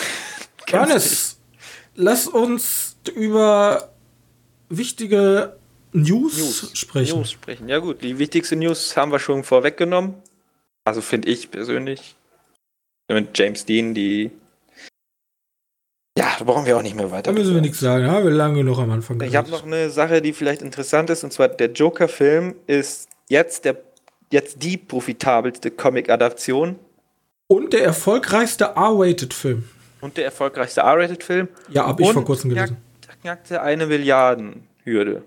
Johannes, lass uns über wichtige News, News, sprechen. News sprechen. Ja gut, die wichtigste News haben wir schon vorweggenommen. Also finde ich persönlich. Mit James Dean, die ja, da brauchen wir auch nicht mehr weiter. Da müssen wir nichts sagen, ja, wir lange genug am Anfang. Ich habe noch eine Sache, die vielleicht interessant ist, und zwar der Joker-Film ist jetzt der jetzt die profitabelste Comic-Adaption. Und der erfolgreichste R-Rated-Film. Und der erfolgreichste R-Rated-Film. Ja, habe ich vor kurzem gelesen. Knackte eine Milliarden-Hürde.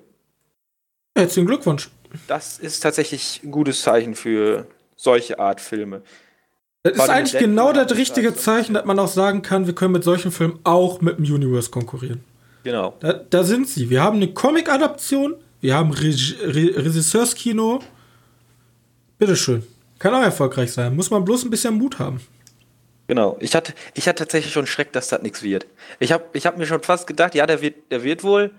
Herzlichen Glückwunsch. Das ist tatsächlich ein gutes Zeichen für solche Art Filme. Das ist eigentlich genau das richtige Zeichen, dass man auch sagen kann, wir können mit solchen Filmen auch mit dem Universe konkurrieren. Genau. Da, da sind sie. Wir haben eine Comic-Adaption, wir haben Reg Re Regisseurskino. Bitteschön. Kann auch erfolgreich sein. Muss man bloß ein bisschen Mut haben. Genau. Ich hatte, ich hatte tatsächlich schon Schreck, dass das nichts wird. Ich habe ich hab mir schon fast gedacht, ja, der wird, der wird wohl,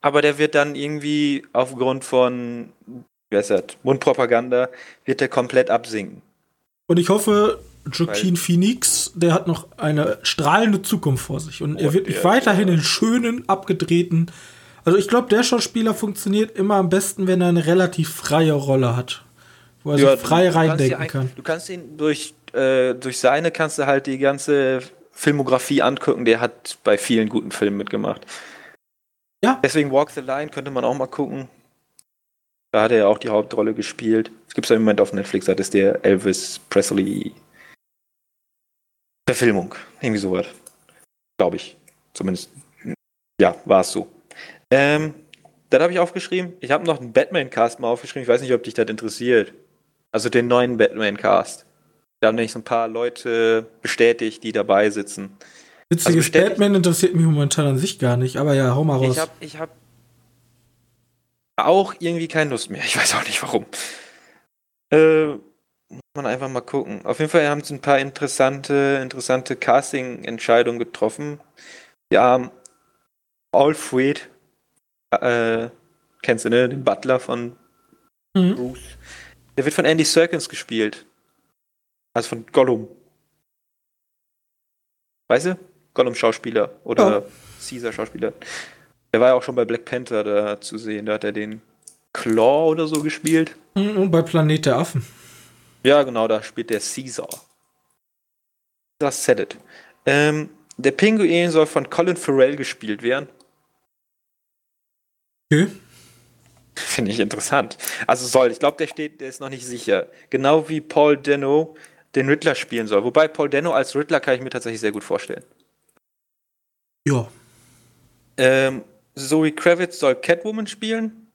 aber der wird dann irgendwie aufgrund von wie heißt das, Mundpropaganda, wird der komplett absinken. Und ich hoffe, Joaquin Phoenix, der hat noch eine strahlende Zukunft vor sich. Und er wird mich weiterhin in schönen, abgedrehten. Also ich glaube, der Schauspieler funktioniert immer am besten, wenn er eine relativ freie Rolle hat. Wo er Ja, sich frei reindenken kann. Du kannst ihn durch, äh, durch seine kannst du halt die ganze Filmografie angucken. Der hat bei vielen guten Filmen mitgemacht. Ja. Deswegen Walk the Line könnte man auch mal gucken. Da hat er ja auch die Hauptrolle gespielt. Es gibt es im Moment auf Netflix, das ist der Elvis Presley Verfilmung. Irgendwie sowas. Glaube ich. Zumindest. Ja, war es so. Ähm, das habe ich aufgeschrieben. Ich habe noch einen Batman-Cast mal aufgeschrieben. Ich weiß nicht, ob dich das interessiert. Also den neuen Batman-Cast. Da haben nämlich so ein paar Leute bestätigt, die dabei sitzen. Witziges also Batman interessiert mich momentan an sich gar nicht, aber ja, hau mal raus. Ich habe ich hab auch irgendwie keine Lust mehr. Ich weiß auch nicht warum. Äh, muss man einfach mal gucken. Auf jeden Fall haben sie ein paar interessante, interessante Casting-Entscheidungen getroffen. Wir haben Alfred, äh, kennst du, ne? Den Butler von Mhm. Bruce. Der wird von Andy Serkins gespielt. Also von Gollum. Weißt du? Gollum-Schauspieler oder Caesar-Schauspieler. Der war ja auch schon bei Black Panther da zu sehen. Da hat er den Claw oder so gespielt. Mhm, Und bei Planet der Affen. Ja, genau, da spielt der Caesar. Das said it. Ähm, der Pinguin soll von Colin Farrell gespielt werden. Okay. Finde ich interessant. Also soll, ich glaube, der steht, der ist noch nicht sicher. Genau wie Paul Dano den Riddler spielen soll. Wobei Paul Dano als Riddler kann ich mir tatsächlich sehr gut vorstellen. Ja. Ähm, Zoe Kravitz soll Catwoman spielen.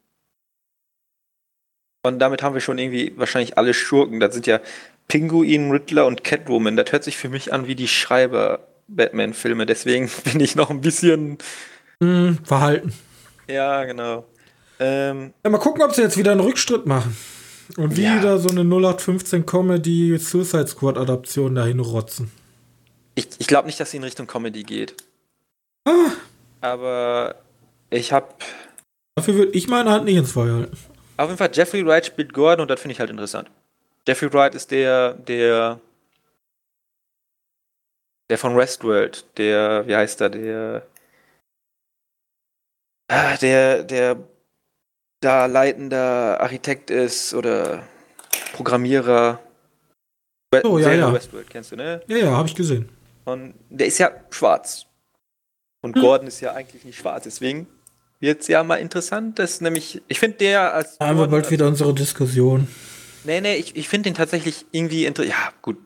Und damit haben wir schon irgendwie wahrscheinlich alle Schurken. Das sind ja Pinguin, Riddler und Catwoman. Das hört sich für mich an wie die Schreiber-Batman-Filme. Deswegen bin ich noch ein bisschen. Mhm, Verhalten. Ja, genau. Ähm, Ja, mal gucken, ob sie jetzt wieder einen Rückschritt machen. Und Ja. wieder so eine 0815 Comedy Suicide Squad Adaption dahin rotzen. ich ich glaube nicht, dass sie in Richtung Comedy geht. Ah, Aber ich habe dafür würde ich meine Hand nicht ins Feuer halten. auf jeden Fall Jeffrey Wright spielt Gordon und das finde ich halt interessant. Jeffrey Wright ist der, der, der von Westworld, der, wie heißt er, der, ah, der, der da leitender Architekt ist oder Programmierer. We- Oh, ja, Serie ja. Westworld kennst du, ne? Ja, ja, habe ich gesehen. Und der ist ja schwarz. Und Hm. Gordon ist ja eigentlich nicht schwarz, deswegen wird es ja mal interessant. Das ist nämlich, ich finde der als. Da haben wir bald wieder unsere Diskussion. Nee, nee, ich, ich finde den tatsächlich irgendwie interessant. Ja, gut.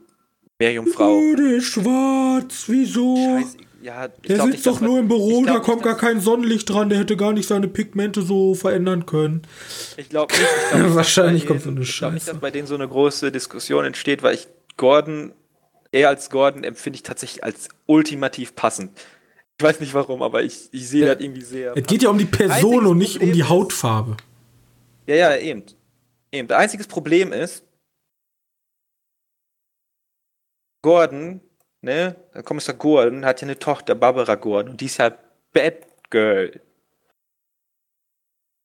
Meerjungfrau. Der ist schwarz, wieso? Scheiße. Ja, ich Der glaub sitzt doch dass nur im Büro, ich da glaub kommt gar dass- kein Sonnenlicht dran, der hätte gar nicht seine Pigmente so verändern können. Ich glaube nicht. Ich glaub Wahrscheinlich dass kommt so eine Ich glaube nicht, Scheiße. dass bei denen so eine große Diskussion entsteht, weil ich Gordon, er als Gordon empfinde ich tatsächlich als ultimativ passend. Ich weiß nicht warum, aber ich, ich sehe Ja. das irgendwie sehr. Es geht ja um die Person und nicht um Problem die ist- Hautfarbe. Ja, ja, eben. Eben. Das einzige Problem ist, Gordon, ne, der Kommissar Gordon hat ja eine Tochter, Barbara Gordon, und die ist ja Batgirl.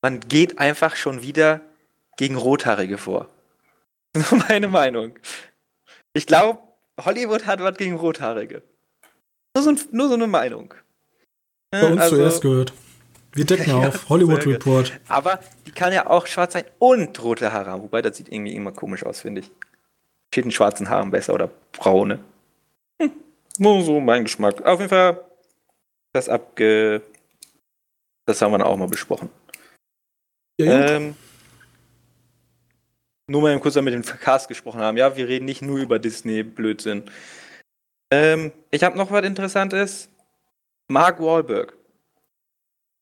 Man geht einfach schon wieder gegen Rothaarige vor. Nur meine Meinung. Ich glaube, Hollywood hat was gegen Rothaarige. Nur so, nur so eine Meinung. Bei uns Also- zuerst gehört. Wir decken Ja, auf. Hollywood. Report. Aber die kann ja auch schwarz sein und rote Haare haben. Wobei, das sieht irgendwie immer komisch aus, finde ich. Steht in schwarzen Haaren besser oder braune. Hm, nur so mein Geschmack. Auf jeden Fall, das abge. Das haben wir dann auch mal besprochen. Ja. Ähm, nur mal kurz damit den Cast gesprochen haben. Ja, wir reden nicht nur über Disney-Blödsinn. Ähm, ich habe noch was Interessantes. Mark Wahlberg.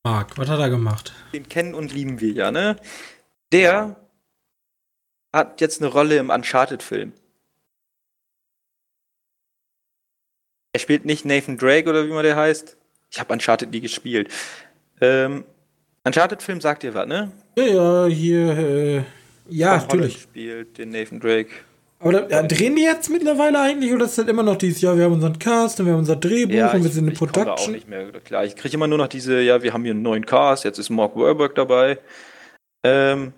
Marc, was hat er gemacht? den kennen und lieben wir ja, ne? Der hat jetzt eine Rolle im Uncharted-Film. Er spielt nicht Nathan Drake oder wie man der heißt. Ich habe Uncharted nie gespielt. Ähm, Uncharted-Film sagt dir was, ne? Ja, ja, hier, äh, ja, Tom Holland natürlich. spielt den Nathan Drake. Aber da, ja, drehen die jetzt mittlerweile eigentlich oder ist das immer noch dieses Jahr, wir haben unseren Cast und wir haben unser Drehbuch und wir sind in ich komme da auch Production? nicht mehr klar. Ich kriege immer nur noch diese, ja, wir haben hier einen neuen Cast, jetzt ist Mark Wahlberg dabei. Ähm,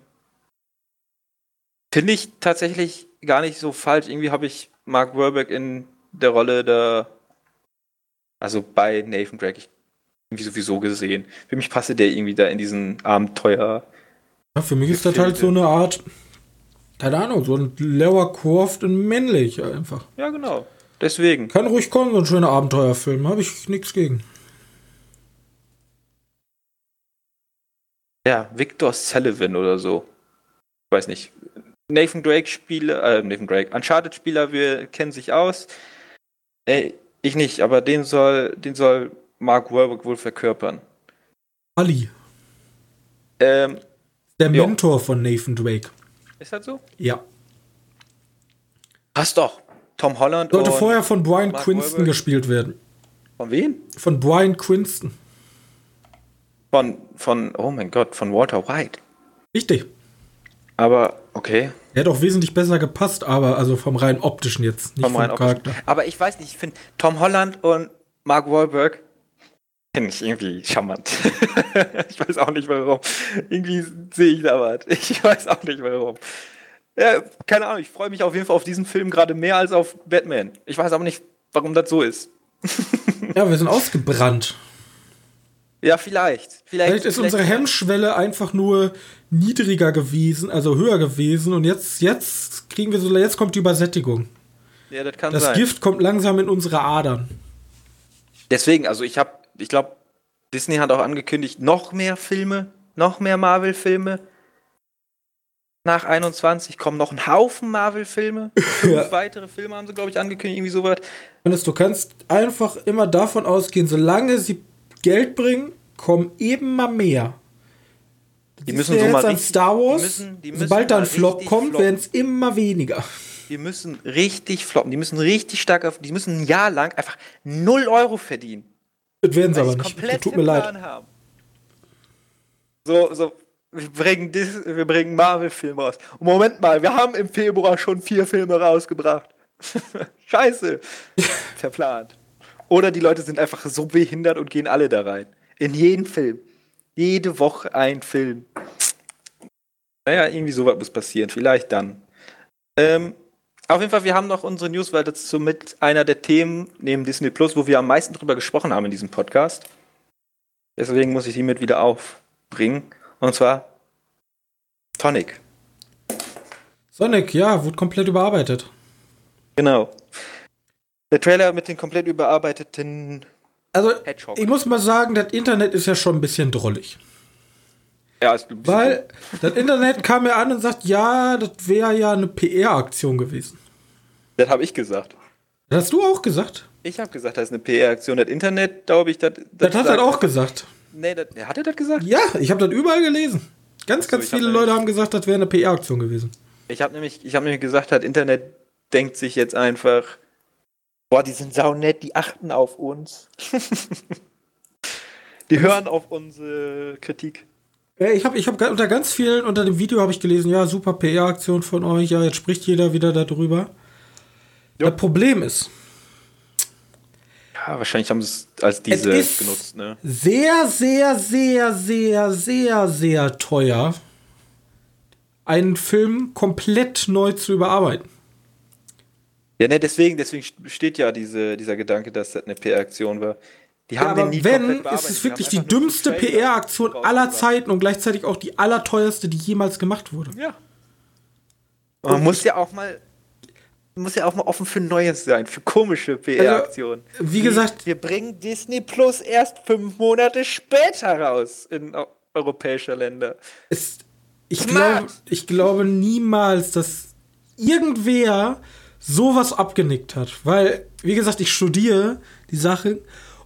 Finde ich tatsächlich gar nicht so falsch. Irgendwie habe ich Mark Wahlberg in der Rolle der, also bei Nathan Drake, irgendwie sowieso gesehen. Für mich passte der irgendwie da in diesen Abenteuer. Ja, für mich ist das halt so eine Art, keine Ahnung, so ein Lower Croft und männlich einfach. Ja, genau. Deswegen. Kann ruhig kommen, so ein schöner Abenteuerfilm. Habe ich nichts gegen. Ja, Victor Sullivan oder so. Ich weiß nicht. Nathan Drake Spieler, äh, Nathan Drake, Uncharted Spieler, wir kennen sich aus. Ey, ich nicht, aber den soll, den soll Mark Wahlberg wohl verkörpern. Ali. Ähm, Der Mentor jo. von Nathan Drake. Ist das so? Ja. Passt doch. Tom Holland Sollte vorher von Brian Mark Quinston Wahlberg. gespielt werden. Von wem? Von Brian Quinston. Von, von, oh mein Gott, von Walter White. Richtig. Aber, okay. Er hat auch wesentlich besser gepasst, aber also vom rein optischen jetzt, nicht vom, vom Charakter. Aber ich weiß nicht, ich finde Tom Holland und Mark Wahlberg finde ich irgendwie charmant. ich weiß auch nicht warum. Irgendwie sehe ich da was. Ich weiß auch nicht warum. Ja, keine Ahnung, ich freue mich auf jeden Fall auf diesen Film gerade mehr als auf Batman. Ich weiß aber nicht, warum das so ist. ja, wir sind ausgebrannt. Ja, vielleicht. Vielleicht, vielleicht ist vielleicht unsere Hemmschwelle einfach nur niedriger gewesen, also höher gewesen und jetzt, jetzt kriegen wir so, jetzt kommt die Übersättigung. Ja, das kann das sein. Das Gift kommt langsam in unsere Adern. Deswegen, also ich habe, ich glaube, Disney hat auch angekündigt, noch mehr Filme, noch mehr Marvel-Filme nach 21 kommen noch ein Haufen Marvel-Filme. Fünf ja. weitere Filme haben sie, glaube ich, angekündigt, irgendwie sowas. Du kannst einfach immer davon ausgehen, solange sie Geld bringen, kommen immer mehr. Die müssen so mal an Star Wars, die müssen, die müssen sobald da ein Flop kommt, werden es immer weniger. Die müssen richtig floppen, die müssen richtig stark auf, die müssen ein Jahr lang einfach 0 Euro verdienen. Das werden sie aber nicht. Tut mir leid. Haben. So, so, wir bringen, wir bringen Marvel-Filme raus. Und Moment mal, wir haben im Februar schon vier Filme rausgebracht. Scheiße. Verplant. Oder die Leute sind einfach so behindert und gehen alle da rein. In jeden Film. Jede Woche ein Film. Naja, irgendwie sowas muss passieren. Vielleicht dann. Ähm, auf jeden Fall, wir haben noch unsere News, weil das ist somit einer der Themen neben Disney Plus, wo wir am meisten drüber gesprochen haben in diesem Podcast. Deswegen muss ich die mit wieder aufbringen. Und zwar Tonic. Sonic, ja, wurde komplett überarbeitet. Genau. Der Trailer mit den komplett überarbeiteten. Also, Hedgehog. ich muss mal sagen, das Internet ist ja schon ein bisschen drollig. Ja, ist ein Weil das Internet kam mir an und sagt, ja, das wäre ja eine PR-Aktion gewesen. Das habe ich gesagt. Das hast du auch gesagt. Ich habe gesagt, das ist eine PR-Aktion. Das Internet, glaube ich, das. Das, das hat er auch gesagt. Nee, das, hat er das gesagt? Ja, ich habe das überall gelesen. Ganz, ganz so, viele Leute haben gesagt, das wäre eine PR-Aktion gewesen. Ich habe nämlich, hab nämlich gesagt, das Internet denkt sich jetzt einfach, boah, die sind saunett, die achten auf uns. die hören auf unsere Kritik. Ich habe ich hab unter ganz vielen, unter dem Video habe ich gelesen, ja, super PR-Aktion von euch, ja, jetzt spricht jeder wieder darüber. Jo. Das Problem ist, ja, wahrscheinlich haben sie es als diese es genutzt, ne? Sehr, sehr, sehr, sehr, sehr, sehr teuer, einen Film komplett neu zu überarbeiten. Ja, ne, deswegen, deswegen steht ja diese, dieser Gedanke, dass das eine PR-Aktion war. Die haben ja, aber wenn, ist es wirklich die dümmste PR-Aktion aller Zeiten und gleichzeitig auch die allerteuerste, die jemals gemacht wurde. Ja. Man muss ja auch mal muss ja auch mal offen für Neues sein, für komische PR-Aktionen. Also, wie gesagt, wir bringen Disney Plus erst fünf Monate später raus in europäische Länder. Es, ich, glaub, ich glaube niemals, dass irgendwer sowas abgenickt hat. Weil, wie gesagt, ich studiere die Sache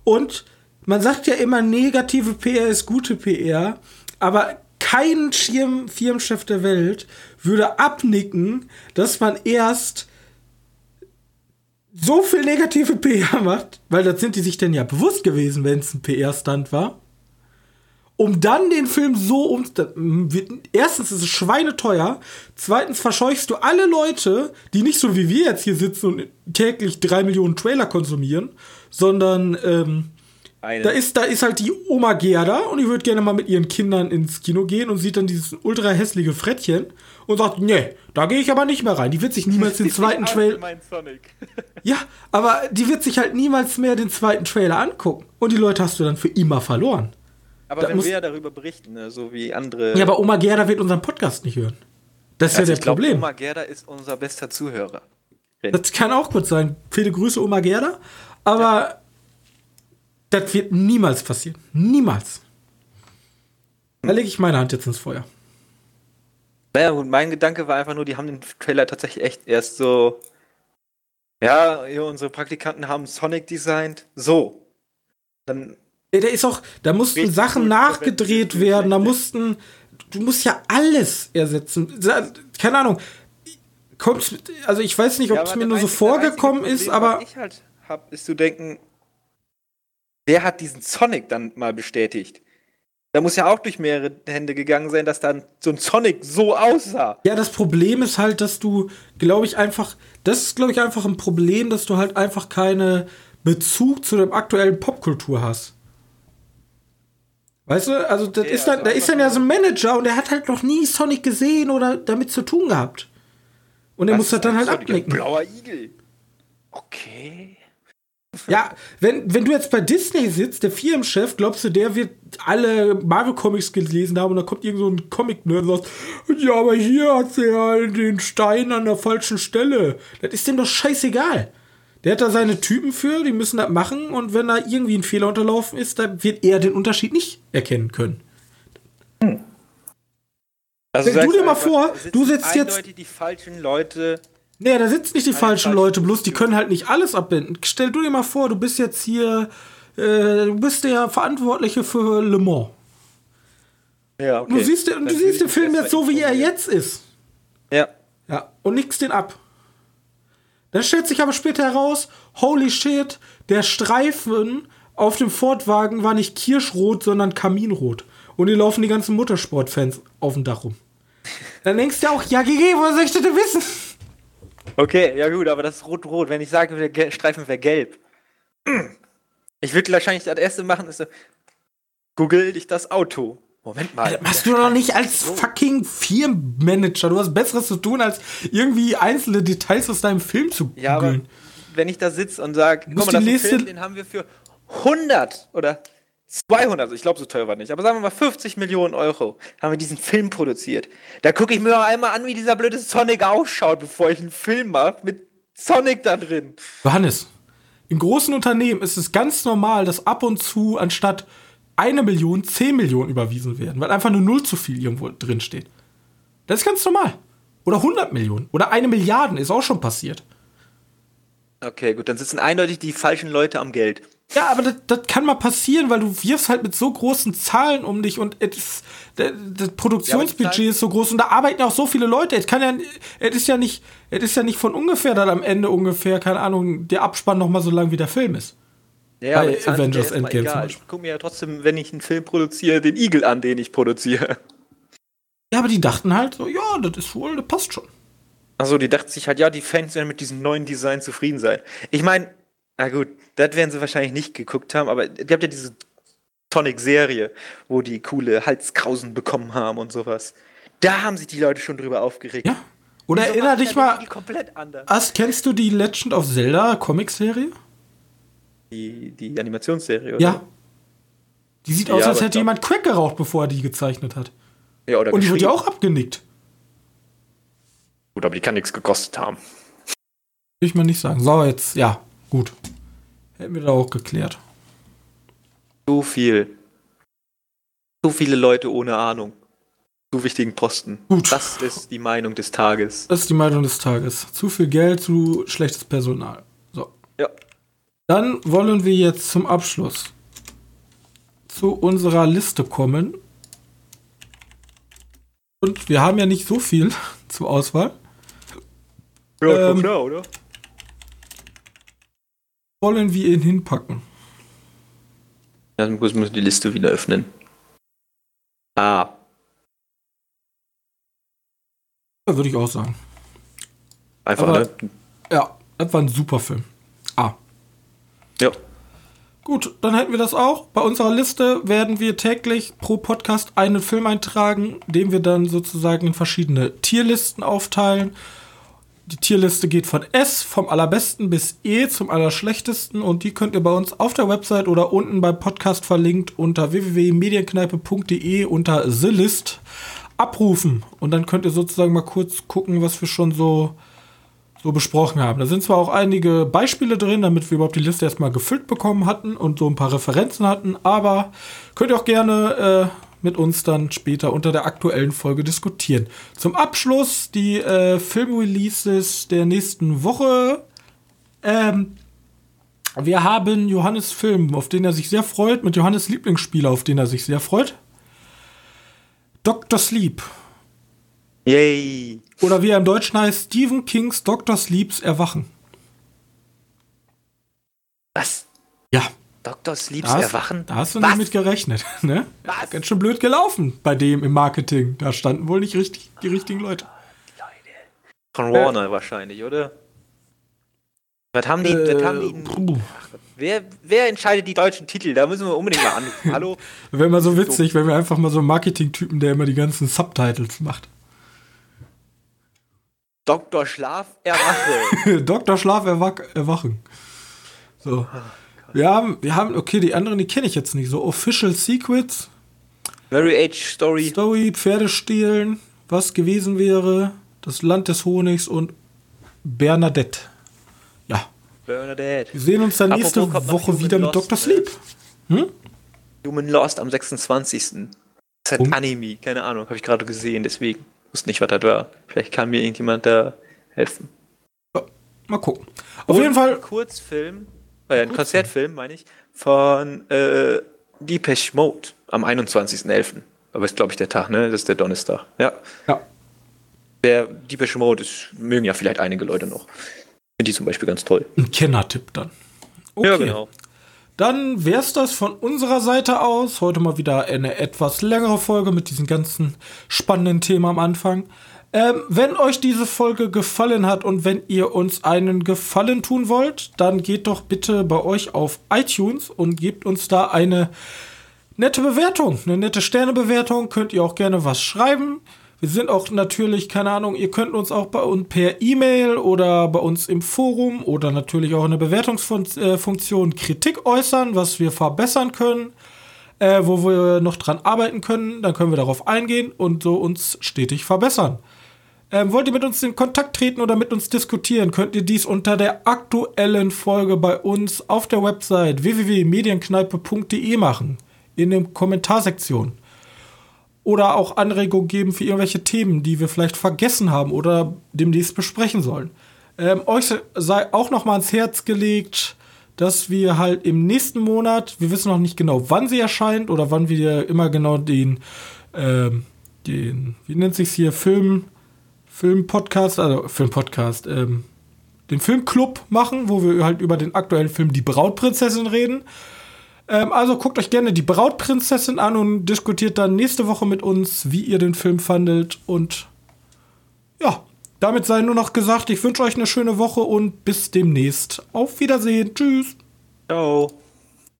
und man sagt ja immer, negative PR ist gute PR, aber kein Firmenchef der Welt würde abnicken, dass man erst so viel negative PR macht, weil das sind die sich denn ja bewusst gewesen, wenn es ein PR-Stand war, um dann den Film so um. Erstens ist es schweineteuer, zweitens verscheuchst du alle Leute, die nicht so wie wir jetzt hier sitzen und täglich drei Millionen Trailer konsumieren, sondern ähm. Da ist, da ist halt die Oma Gerda und die würde gerne mal mit ihren Kindern ins Kino gehen und sieht dann dieses ultra hässliche Frettchen und sagt, nee, da gehe ich aber nicht mehr rein. Die wird sich niemals den zweiten Trailer. Ja, aber die wird sich halt niemals mehr den zweiten Trailer angucken. Und die Leute hast du dann für immer verloren. Aber Da wenn muss- wir ja darüber berichten, ne, so wie andere. Ja, aber Oma Gerda wird unseren Podcast nicht hören. Das ist also ja glaub, Problem. Oma Gerda ist unser bester Zuhörer. Das kann auch gut sein. Viele Grüße, Oma Gerda. Aber das wird niemals passieren. Niemals. Da lege ich meine Hand jetzt ins Feuer. Naja, gut, mein Gedanke war einfach nur, die haben den Trailer tatsächlich echt erst so. Ja, unsere Praktikanten haben Sonic designt. So. Dann. Ja, Der ist auch, da mussten Sachen nachgedreht werden, da schlecht. mussten, du musst ja alles ersetzen. Keine Ahnung. Kommt's, also ich weiß nicht, ob Ja, es mir nur so vorgekommen ist, aber ich halt hab, ist zu denken, wer hat diesen Sonic dann mal bestätigt? Da muss ja auch durch mehrere Hände gegangen sein, dass dann so ein Sonic so aussah. Ja, das Problem ist halt, dass du, glaube ich, einfach, das ist, glaube ich, einfach ein Problem, dass du halt einfach keine Bezug zu der aktuellen Popkultur hast. Weißt du, also das Ja, ist dann, also da ist dann ja so ein Manager und der hat halt noch nie Sonic gesehen oder damit zu tun gehabt. Und er muss das dann halt Sonic? Abnicken. Blauer Igel. Okay. Ja, wenn, wenn du jetzt bei Disney sitzt, der Firmenchef, glaubst du, der wird alle Marvel-Comics gelesen haben und da kommt irgend so ein Comic-Nerd und sagt, ja, aber hier hat sie ja den Stein an der falschen Stelle. Das ist dem doch scheißegal. Der hat da seine Typen für, die müssen das machen und wenn da irgendwie ein Fehler unterlaufen ist, dann wird er den Unterschied nicht erkennen können. Also Stell du dir mal vor, du sitzt jetzt- die falschen Leute. Nee, da sitzen nicht die falschen falsche Leute, bloß die können halt nicht alles abbinden. Stell du dir mal vor, du bist jetzt hier, äh, du bist der Verantwortliche für Le Mans. Ja, okay. Du siehst, den- du Dann siehst den Film jetzt so, wie er jetzt ist. Ja. Ja, und nix den ab. Dann stellt sich aber später heraus, holy shit, der Streifen auf dem Ford-Wagen war nicht kirschrot, sondern kaminrot. Und hier laufen die ganzen Motorsportfans auf dem Dach rum. Dann denkst du auch, ja, GG, woher soll ich das denn wissen? Okay, ja gut, aber das ist rot-rot. Wenn ich sage, der Streifen wäre gelb. Ich würde wahrscheinlich das erste machen, ist so, google dich das Auto. Moment mal. Das machst du doch nicht als fucking Firmenmanager. Du hast Besseres zu tun, als irgendwie einzelne Details aus deinem Film zu Ja, aber googeln. wenn ich da sitze und sage, guck mal, das Film, den haben wir für 100 oder 200, also ich glaube, so teuer war nicht, aber sagen wir mal 50 Millionen Euro haben wir diesen Film produziert. Da gucke ich mir auch einmal an, wie dieser blöde Sonic ausschaut, bevor ich einen Film mache mit Sonic da drin. Johannes, in großen Unternehmen ist es ganz normal, dass ab und zu anstatt eine Million 10 Millionen überwiesen werden, weil einfach nur null zu viel irgendwo drin steht. Das ist ganz normal. Oder 100 Millionen. Oder eine Milliarde ist auch schon passiert. Okay, gut, dann sitzen eindeutig die falschen Leute am Geld. Ja, aber das, das kann mal passieren, weil du wirfst halt mit so großen Zahlen um dich und es das, Produktionsbudget Zahlen- ist so groß und da arbeiten auch so viele Leute. Es kann ja, es ist ja nicht, es ist ja nicht von ungefähr dann am Ende ungefähr, keine Ahnung, der Abspann noch mal so lang wie der Film ist. Ja, Bei ja Avengers Endgame egal. Ich gucke mir ja trotzdem, wenn ich einen Film produziere, den Igel an, den ich produziere. Ja, aber die dachten halt so, ja, das ist wohl, das passt schon. Achso, die dachten sich halt, ja, die Fans werden mit diesem neuen Design zufrieden sein. Ich meine, na gut, das werden sie wahrscheinlich nicht geguckt haben, aber ihr habt ja diese Sonic-Serie, wo die coole Halskrausen bekommen haben und sowas. Da haben sich die Leute schon drüber aufgeregt. Ja. Oder Wieso erinner macht dich mal, komplett anders. Ast, kennst du die Legend of Zelda Comic-Serie? Die, die Animationsserie, oder? Ja. Die sieht aus, Ja, als aber hätte jemand Crack geraucht, bevor er die gezeichnet hat. ja oder Und die wurde ja auch abgenickt. Gut, aber die kann nichts gekostet haben. Will ich mal nicht sagen. So, jetzt, ja, gut. Hätten wir da auch geklärt. So viel. So viele Leute ohne Ahnung. Zu wichtigen Posten. Gut. Das ist die Meinung des Tages. Das ist die Meinung des Tages. Zu viel Geld, zu schlechtes Personal. So. Ja. Dann wollen wir jetzt zum Abschluss zu unserer Liste kommen. Und wir haben ja nicht so viel zur Auswahl. Ja, Ähm, klar, oder? Wollen wir ihn hinpacken? Dann muss man die Liste wieder öffnen. Ah. Ja, würde ich auch sagen. Einfach, Aber- ne? Ja, das war ein super Film. Ah. Ja. Gut, dann hätten wir das auch. Bei unserer Liste werden wir täglich pro Podcast einen Film eintragen, den wir dann sozusagen in verschiedene Tierlisten aufteilen. Die Tierliste geht von S vom allerbesten bis E zum allerschlechtesten und die könnt ihr bei uns auf der Website oder unten beim Podcast verlinkt unter www.medienkneipe.de unter The List abrufen. Und dann könnt ihr sozusagen mal kurz gucken, was wir schon so so besprochen haben. Da sind zwar auch einige Beispiele drin, damit wir überhaupt die Liste erstmal gefüllt bekommen hatten und so ein paar Referenzen hatten, aber könnt ihr auch gerne äh, mit uns dann später unter der aktuellen Folge diskutieren. Zum Abschluss die äh, Filmreleases der nächsten Woche. Ähm, wir haben Johannes Film, auf den er sich sehr freut, mit Johannes Lieblingsspieler, auf den er sich sehr freut. Dr. Sleep. Yay. Oder wie er im Deutschen heißt, Stephen Kings Dr. Sleeps Erwachen. Was? Ja. Dr. Sleeps hast, Erwachen? da hast du Was? nicht mit gerechnet. Ne? Was? Ganz schön blöd gelaufen bei dem im Marketing. Da standen wohl nicht richtig die richtigen Leute. Von Warner wahrscheinlich, oder? Was haben die, was haben die Äh, wer, wer entscheidet die deutschen Titel? Da müssen wir unbedingt mal anrufen. Hallo? Wäre mal so witzig, wenn wir einfach mal so einen Marketing-Typen, der immer die ganzen Subtitles macht. Dr. Schlaf erwache. Dr. Schlaf erwach erwachen. So. Wir haben, wir haben, okay, die anderen, die kenne ich jetzt nicht. So Official Secrets, Mary Age Story. Story, Pferdestehlen, was gewesen wäre, das Land des Honigs und Bernadette. Ja, Bernadette. wir sehen uns dann Apropos, nächste Woche wieder mit Lost, Dr. ne? Sleep. Human Lost am 26. Das ist Um? ein Anime, keine Ahnung, habe ich gerade gesehen, deswegen wusste nicht, was das war. Vielleicht kann mir irgendjemand da helfen. Mal gucken. Auf Und jeden Fall, Kurzfilm, äh, ein Konzertfilm, meine ich, von äh, Depeche Mode am 21.11. Aber ist, glaube ich, der Tag, ne? Das ist der Donnerstag. Ja. ja, Der Depeche Mode ist, mögen ja vielleicht einige Leute noch. Finde die zum Beispiel ganz toll. ein Kennertipp dann. Okay. Ja, genau. Dann wär's das von unserer Seite aus. Heute mal wieder eine etwas längere Folge mit diesem ganzen spannenden Thema am Anfang. Ähm, wenn euch diese Folge gefallen hat und wenn ihr uns einen Gefallen tun wollt, dann geht doch bitte bei euch auf iTunes und gebt uns da eine nette Bewertung, eine nette Sternebewertung. Könnt ihr auch gerne was schreiben. Wir sind auch natürlich, keine Ahnung, ihr könnt uns auch bei uns per E-Mail oder bei uns im Forum oder natürlich auch in der Bewertungsfunktion Kritik äußern, was wir verbessern können, äh, wo wir noch dran arbeiten können. Dann können wir darauf eingehen und so uns stetig verbessern. Ähm, wollt ihr mit uns in Kontakt treten oder mit uns diskutieren, könnt ihr dies unter der aktuellen Folge bei uns auf der Website www.medienkneipe.de machen, in der Kommentarsektion. Oder auch Anregungen geben für irgendwelche Themen, die wir vielleicht vergessen haben oder demnächst besprechen sollen. Ähm, euch sei auch noch mal ans Herz gelegt, dass wir halt im nächsten Monat, wir wissen noch nicht genau, wann sie erscheint oder wann wir immer genau den, ähm, den, wie nennt sich's hier, Film, Filmpodcast, also Filmpodcast, ähm, den Filmclub machen, wo wir halt über den aktuellen Film Die Brautprinzessin reden. Ähm, also guckt euch gerne die Brautprinzessin an und diskutiert dann nächste Woche mit uns, wie ihr den Film fandet. Und ja, damit sei nur noch gesagt, ich wünsche euch eine schöne Woche und bis demnächst. Auf Wiedersehen. Tschüss. Ciao.